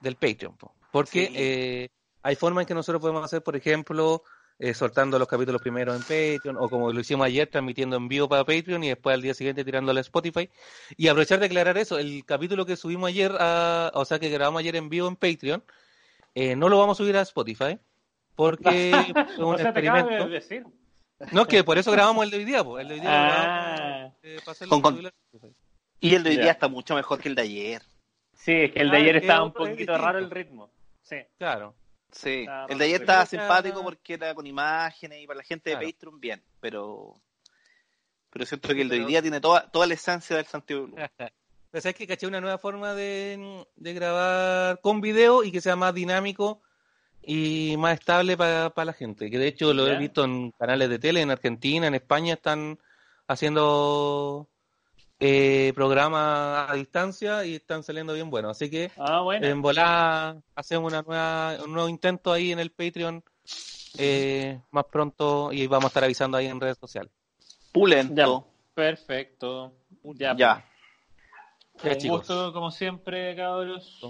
del Patreon. po. Porque Sí. eh, hay formas en que nosotros podemos hacer, por ejemplo, eh, soltando los capítulos primero en Patreon, o como lo hicimos ayer, transmitiendo en vivo para Patreon y después al día siguiente tirándolo a Spotify. Y aprovechar de aclarar eso, el capítulo que subimos ayer, a- o sea, que grabamos ayer en vivo en Patreon, eh, no lo vamos a subir a Spotify, porque fue un o sea, te acabas experimento. de decir. No, es que por eso grabamos el de hoy día, pues. El de hoy día lo Ah. grabamos, eh, Con- con-. Y el de hoy día está mucho mejor que el de ayer. Sí, es que el de Ah, ayer es estaba un es poquito distinto. raro el ritmo. Sí. Claro. Sí, Está el de ayer estaba simpático porque era con imágenes y para la gente de Claro. Patreon bien, pero pero siento que el de hoy día tiene toda, toda la esencia del Santiago Blue. Pero sabes que caché una nueva forma de, de grabar con video y que sea más dinámico y más estable para la gente. Que de hecho lo he visto en canales de tele, en Argentina, en España están haciendo eh, programas a distancia y están saliendo bien buenos. Así que Ah, bueno. en volá hacemos una nueva, un nuevo intento ahí en el Patreon eh, más pronto y vamos a estar avisando ahí en redes sociales. Pulento. Perfecto. Ya. Ya. Ya, Un chicos. gusto, como siempre, cabros.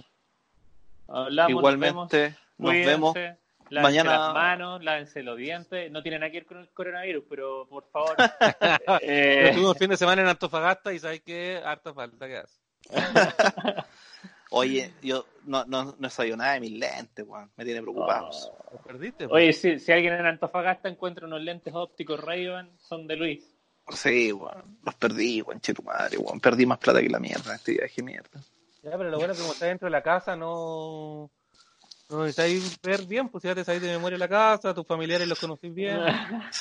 Hablamos, Igualmente, nos nos vemos. Lávense Mañana- las manos, lávense los dientes. No tiene nada que ver con el coronavirus, pero por favor. eh, Estuvimos el fin de semana en Antofagasta y sabes que harta falta que hace. Oye, yo no, no, no desayuné nada de mis lentes, weón. Me tiene preocupado. Lo perdiste. Oye, si, si alguien en Antofagasta encuentra unos lentes ópticos Ray-Ban, son de Luis. Sí, weón. Los perdí, weón. Che tu madre, weón. Perdí más plata que la mierda en este viaje, mierda. Ya, pero lo bueno es que como estás dentro de la casa no, no necesitáis ver bien, pues ya te sabéis de memoria la casa, tus familiares los conocís bien.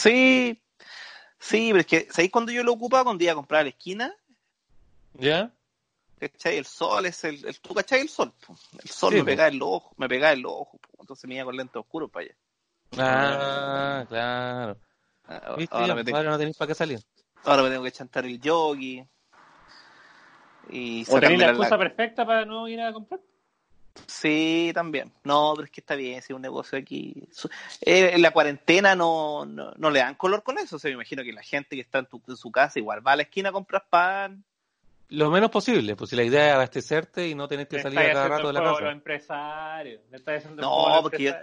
Sí, sí, pero es que, ¿sabéis cuando yo lo ocupaba? Cuando iba a comprar a la esquina ¿Ya? ¿Cachai? El sol es el, el ¿tú cachai el sol? El sol Sí, me pegaba en los ojos, me pegaba en los ojos, po. entonces me iba con lentes oscuros para allá. Ah, claro. Ah, ¿Viste? Ahora me, te- Ahora no tenéis para qué salir. ahora me tengo que chantar el yogi. Y O tenéis la- excusa perfecta para no ir a comprar. Sí, también. No, pero es que está bien, si es un negocio aquí. Eh, en la cuarentena no, no, no le dan color con eso. O sea, me imagino que la gente que está en, tu- en su casa igual va a la esquina a comprar pan. Lo menos posible, pues si la idea es abastecerte y no tener que salir a cada rato de la los casa. empresarios. No, porque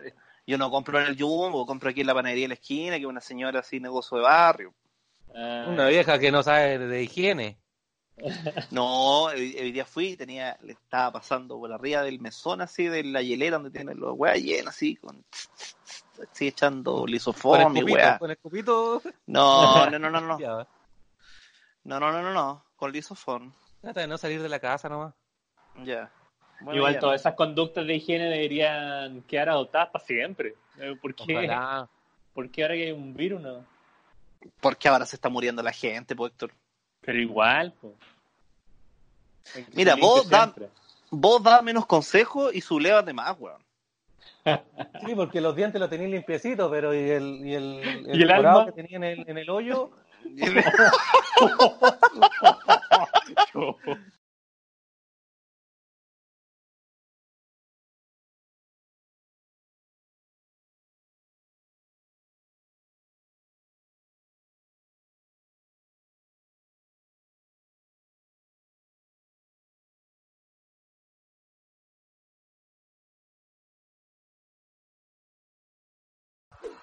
yo- no compro en el Jumbo, compro aquí en la panadería de la esquina, que una señora así, negocio de barrio. Ah, Una vieja que no sabe de higiene. No, hoy, hoy día fui, tenía, le estaba pasando por arriba del mesón así, de la hielera donde tienen los weas llenas así, con así echando lisofón y wea. con escupito. No, no, no, no, no. Ya, No, no, no, no, no. Con lisofón. Trata de no salir de la casa nomás. Ya. Bueno, Igual ya. todas esas conductas de higiene deberían quedar adoptadas para siempre. Eh, ¿Por qué? Ojalá. ¿Por qué ahora que hay un virus no? Porque ahora se está muriendo la gente, pues, Héctor. Pero igual, que Mira, vos da-. Vos das menos consejos y su de más, weón. Sí, porque los dientes los tenéis limpiecitos, pero y el, y el, ¿Y el alma? que tenía en el, en el hoyo,